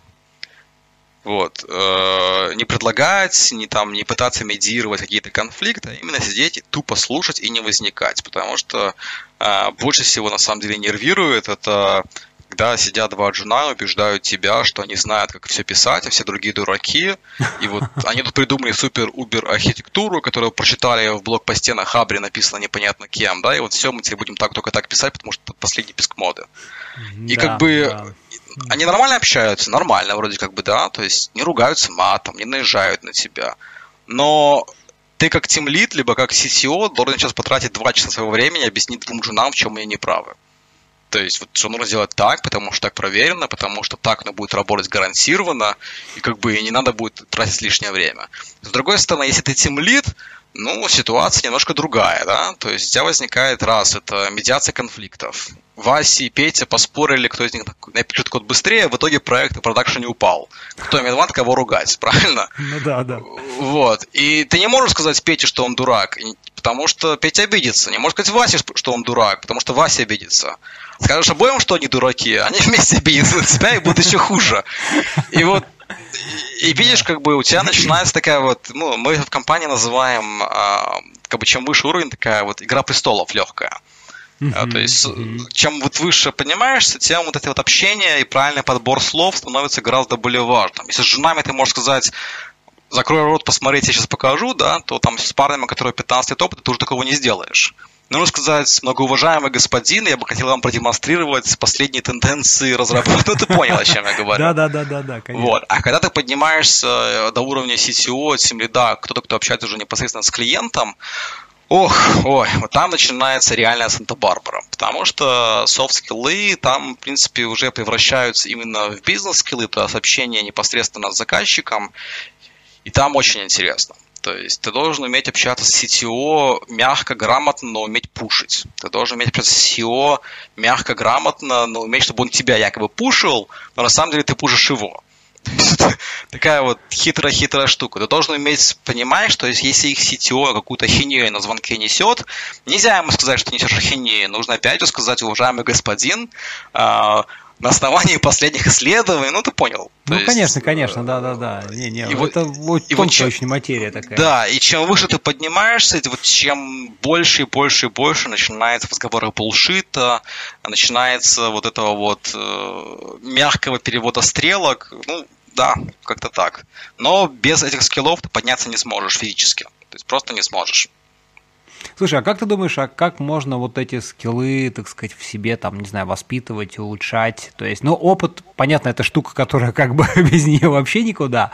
Вот. Э, не предлагать, не, там, не пытаться медиировать какие-то конфликты, а именно сидеть и тупо слушать и не возникать. Потому что э, больше всего на самом деле нервирует это когда сидят два джуна и убеждают тебя, что они знают, как все писать, а все другие дураки. И вот они тут придумали супер-убер архитектуру, которую прочитали в блог-посте на Хабре, написано непонятно кем, да, и вот все, мы тебе будем так только так писать, потому что это последний писк моды. И да, как бы да. Они нормально общаются, нормально вроде как бы, да, то есть не ругаются матом, не наезжают на тебя. Но ты как тимлид, либо как CTO должен сейчас потратить два часа своего времени объяснить двум женам, в чем они неправы. То есть, вот, что нужно сделать так, потому что так проверено, потому что так оно будет работать гарантированно, и как бы и не надо будет тратить лишнее время. С другой стороны, если ты тимлид, ну, ситуация немножко другая, да, то есть у тебя возникает раз, это медиация конфликтов, Вася и Петя поспорили, кто из них напишет код быстрее, в итоге проект на продакшене упал. Кто виноват, кого ругать, правильно? Ну да, да. Вот. И ты не можешь сказать Пете, что он дурак, потому что Петя обидится. Не можешь сказать Васе, что он дурак, потому что Вася обидится. Скажешь обоим, что они дураки, они вместе обидятся на тебя и будут еще хуже. И вот и видишь, как бы у тебя начинается такая вот, ну, мы в компании называем, а, как бы чем выше уровень, такая вот игра престолов легкая. Uh-huh, То есть, uh-huh. чем вот выше поднимаешься, тем вот это вот общение и правильный подбор слов становится гораздо более важным. Если с женами ты можешь сказать, закрой рот, посмотреть, я сейчас покажу, да, то там с парнями, которые 15 лет опыта, ты уже такого не сделаешь. Нужно сказать, многоуважаемый господин, я бы хотел вам продемонстрировать последние тенденции разработки. Ну, ты понял, о чем я говорю. Да, да, да, да, да, конечно. Вот. А когда ты поднимаешься э, до уровня CTO, тем лида, кто-то, кто общается уже непосредственно с клиентом, Ох, ой, вот там начинается реальная Санта-Барбара, потому что софт-скиллы там, в принципе, уже превращаются именно в бизнес-скиллы, то есть общение непосредственно с заказчиком, и там очень интересно. То есть ты должен уметь общаться с CTO мягко, грамотно, но уметь пушить. Ты должен уметь общаться с CTO мягко, грамотно, но уметь, чтобы он тебя якобы пушил, но на самом деле ты пушишь его. Такая вот хитрая-хитрая штука. Ты должен уметь понимать, что если их CTO какую-то хинею на звонке несет, нельзя ему сказать, что несешь хинею. Нужно опять же сказать, уважаемый господин, а, на основании последних исследований, ну ты понял. Ну, есть, конечно, конечно, да-да-да. Не, не, и это вот, и вот чем, очень материя такая. Да, и чем выше ты поднимаешься, вот чем больше и больше и больше начинается разговоры булшита, начинается вот этого вот э, мягкого перевода стрелок, ну, да, как-то так. Но без этих скиллов ты подняться не сможешь физически. То есть просто не сможешь. Слушай, а как ты думаешь, а как можно вот эти скиллы, так сказать, в себе, там, не знаю, воспитывать, улучшать? То есть, ну, опыт, понятно, это штука, которая как бы без нее вообще никуда,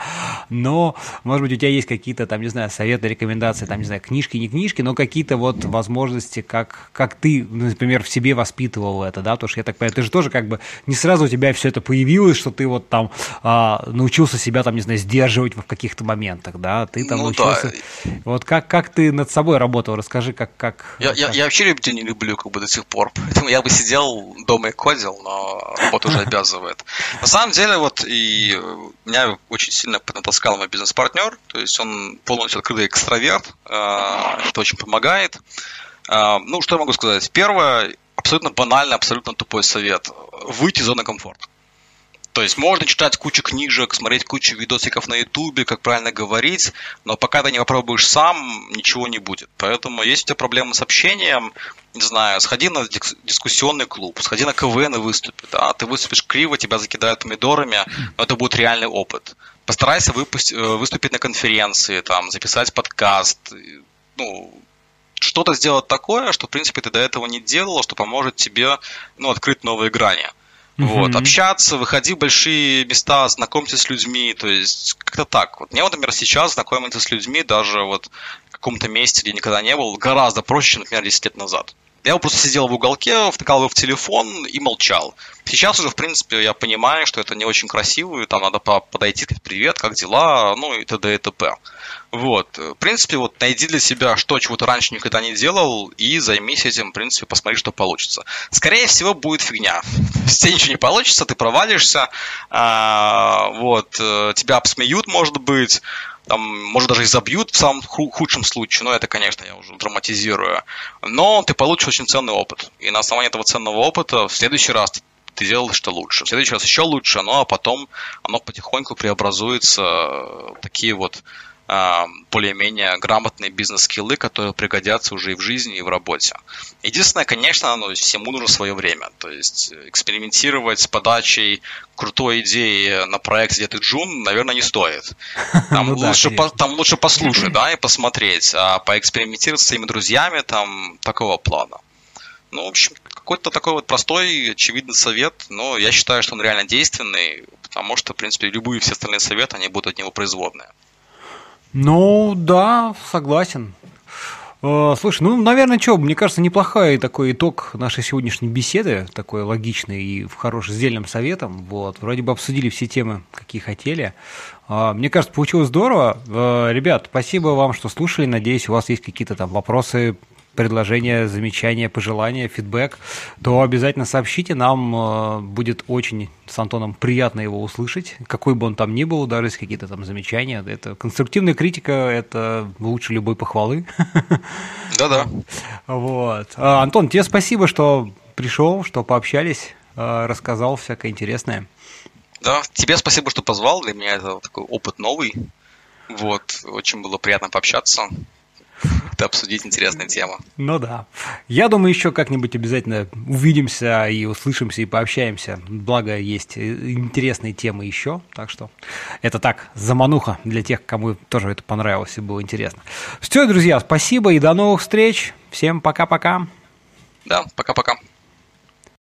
но, может быть, у тебя есть какие-то, там, не знаю, советы, рекомендации, там, не знаю, книжки, не книжки, но какие-то вот возможности, как, как ты, например, в себе воспитывал это, да, потому что я так понимаю, ты же тоже как бы не сразу у тебя все это появилось, что ты вот там а, научился себя, там, не знаю, сдерживать в каких-то моментах, да, ты там ну, научился... Да. Вот как, как ты над собой работал, расскажи, как... как, я, как... Я, я вообще людей не люблю как бы до сих пор, поэтому я бы сидел дома и кодил, но работа уже обязывает. На самом деле, вот и меня очень сильно натаскал мой бизнес-партнер, то есть он полностью открытый экстраверт, э, это очень помогает. Э, ну, что я могу сказать? Первое, абсолютно банальный, абсолютно тупой совет. Выйти из зоны комфорта. То есть можно читать кучу книжек, смотреть кучу видосиков на ютубе, как правильно говорить, но пока ты не попробуешь сам, ничего не будет. Поэтому если у тебя проблемы с общением, не знаю, сходи на дискуссионный клуб, сходи на КВН и выступи. Да? Ты выступишь криво, тебя закидают помидорами, но это будет реальный опыт. Постарайся выпусти, э, выступить на конференции, там, записать подкаст, ну, что-то сделать такое, что, в принципе, ты до этого не делал, что поможет тебе ну, открыть новые грани. Mm-hmm. Вот, общаться, выходи в большие места, знакомься с людьми, то есть как-то так. Вот мне, вот, например, сейчас знакомиться с людьми даже вот в каком-то месте, где никогда не был, гораздо проще, чем, например, 10 лет назад. Я просто сидел в уголке, втыкал его в телефон и молчал. Сейчас уже, в принципе, я понимаю, что это не очень красиво, и там надо подойти, сказать привет, как дела, ну и т.д. и т.п. Вот. В принципе, вот найди для себя, что чего ты раньше никогда не делал, и займись этим, в принципе, посмотри, что получится. Скорее всего, будет фигня. Все ничего не получится, ты провалишься, а, вот, э, тебя обсмеют, может быть, там, может, даже и забьют в самом худшем случае, но это, конечно, я уже драматизирую. Но ты получишь очень ценный опыт. И на основании этого ценного опыта в следующий раз ты делаешь что лучше. В следующий раз еще лучше, ну а потом оно потихоньку преобразуется в такие вот более-менее грамотные бизнес-скиллы, которые пригодятся уже и в жизни, и в работе. Единственное, конечно, ну, всему нужно свое время. То есть экспериментировать с подачей крутой идеи на проект, где ты джун, наверное, не стоит. Там, ну, лучше, да, по, там лучше послушать, да, и посмотреть, а поэкспериментировать с своими друзьями там такого плана. Ну, в общем, какой-то такой вот простой, очевидный совет, но я считаю, что он реально действенный, потому что, в принципе, любые все остальные советы, они будут от него производные. Ну, да, согласен. Э, слушай, ну, наверное, что, мне кажется, неплохой такой итог нашей сегодняшней беседы, такой логичный и в хорошем, с дельным советом. Вот, вроде бы обсудили все темы, какие хотели. Э, мне кажется, получилось здорово. Э, ребят, спасибо вам, что слушали. Надеюсь, у вас есть какие-то там вопросы, предложения, замечания, пожелания, фидбэк, то обязательно сообщите. Нам э, будет очень с Антоном приятно его услышать, какой бы он там ни был, даже если какие-то там замечания. Это конструктивная критика, это лучше любой похвалы. Да-да. Вот. А, Антон, тебе спасибо, что пришел, что пообщались, э, рассказал всякое интересное. Да, тебе спасибо, что позвал. Для меня это такой опыт новый. Вот, очень было приятно пообщаться это обсудить интересные темы. Ну да. Я думаю, еще как-нибудь обязательно увидимся и услышимся и пообщаемся. Благо, есть интересные темы еще. Так что это так, замануха для тех, кому тоже это понравилось и было интересно. Все, друзья, спасибо и до новых встреч. Всем пока-пока. Да, пока-пока.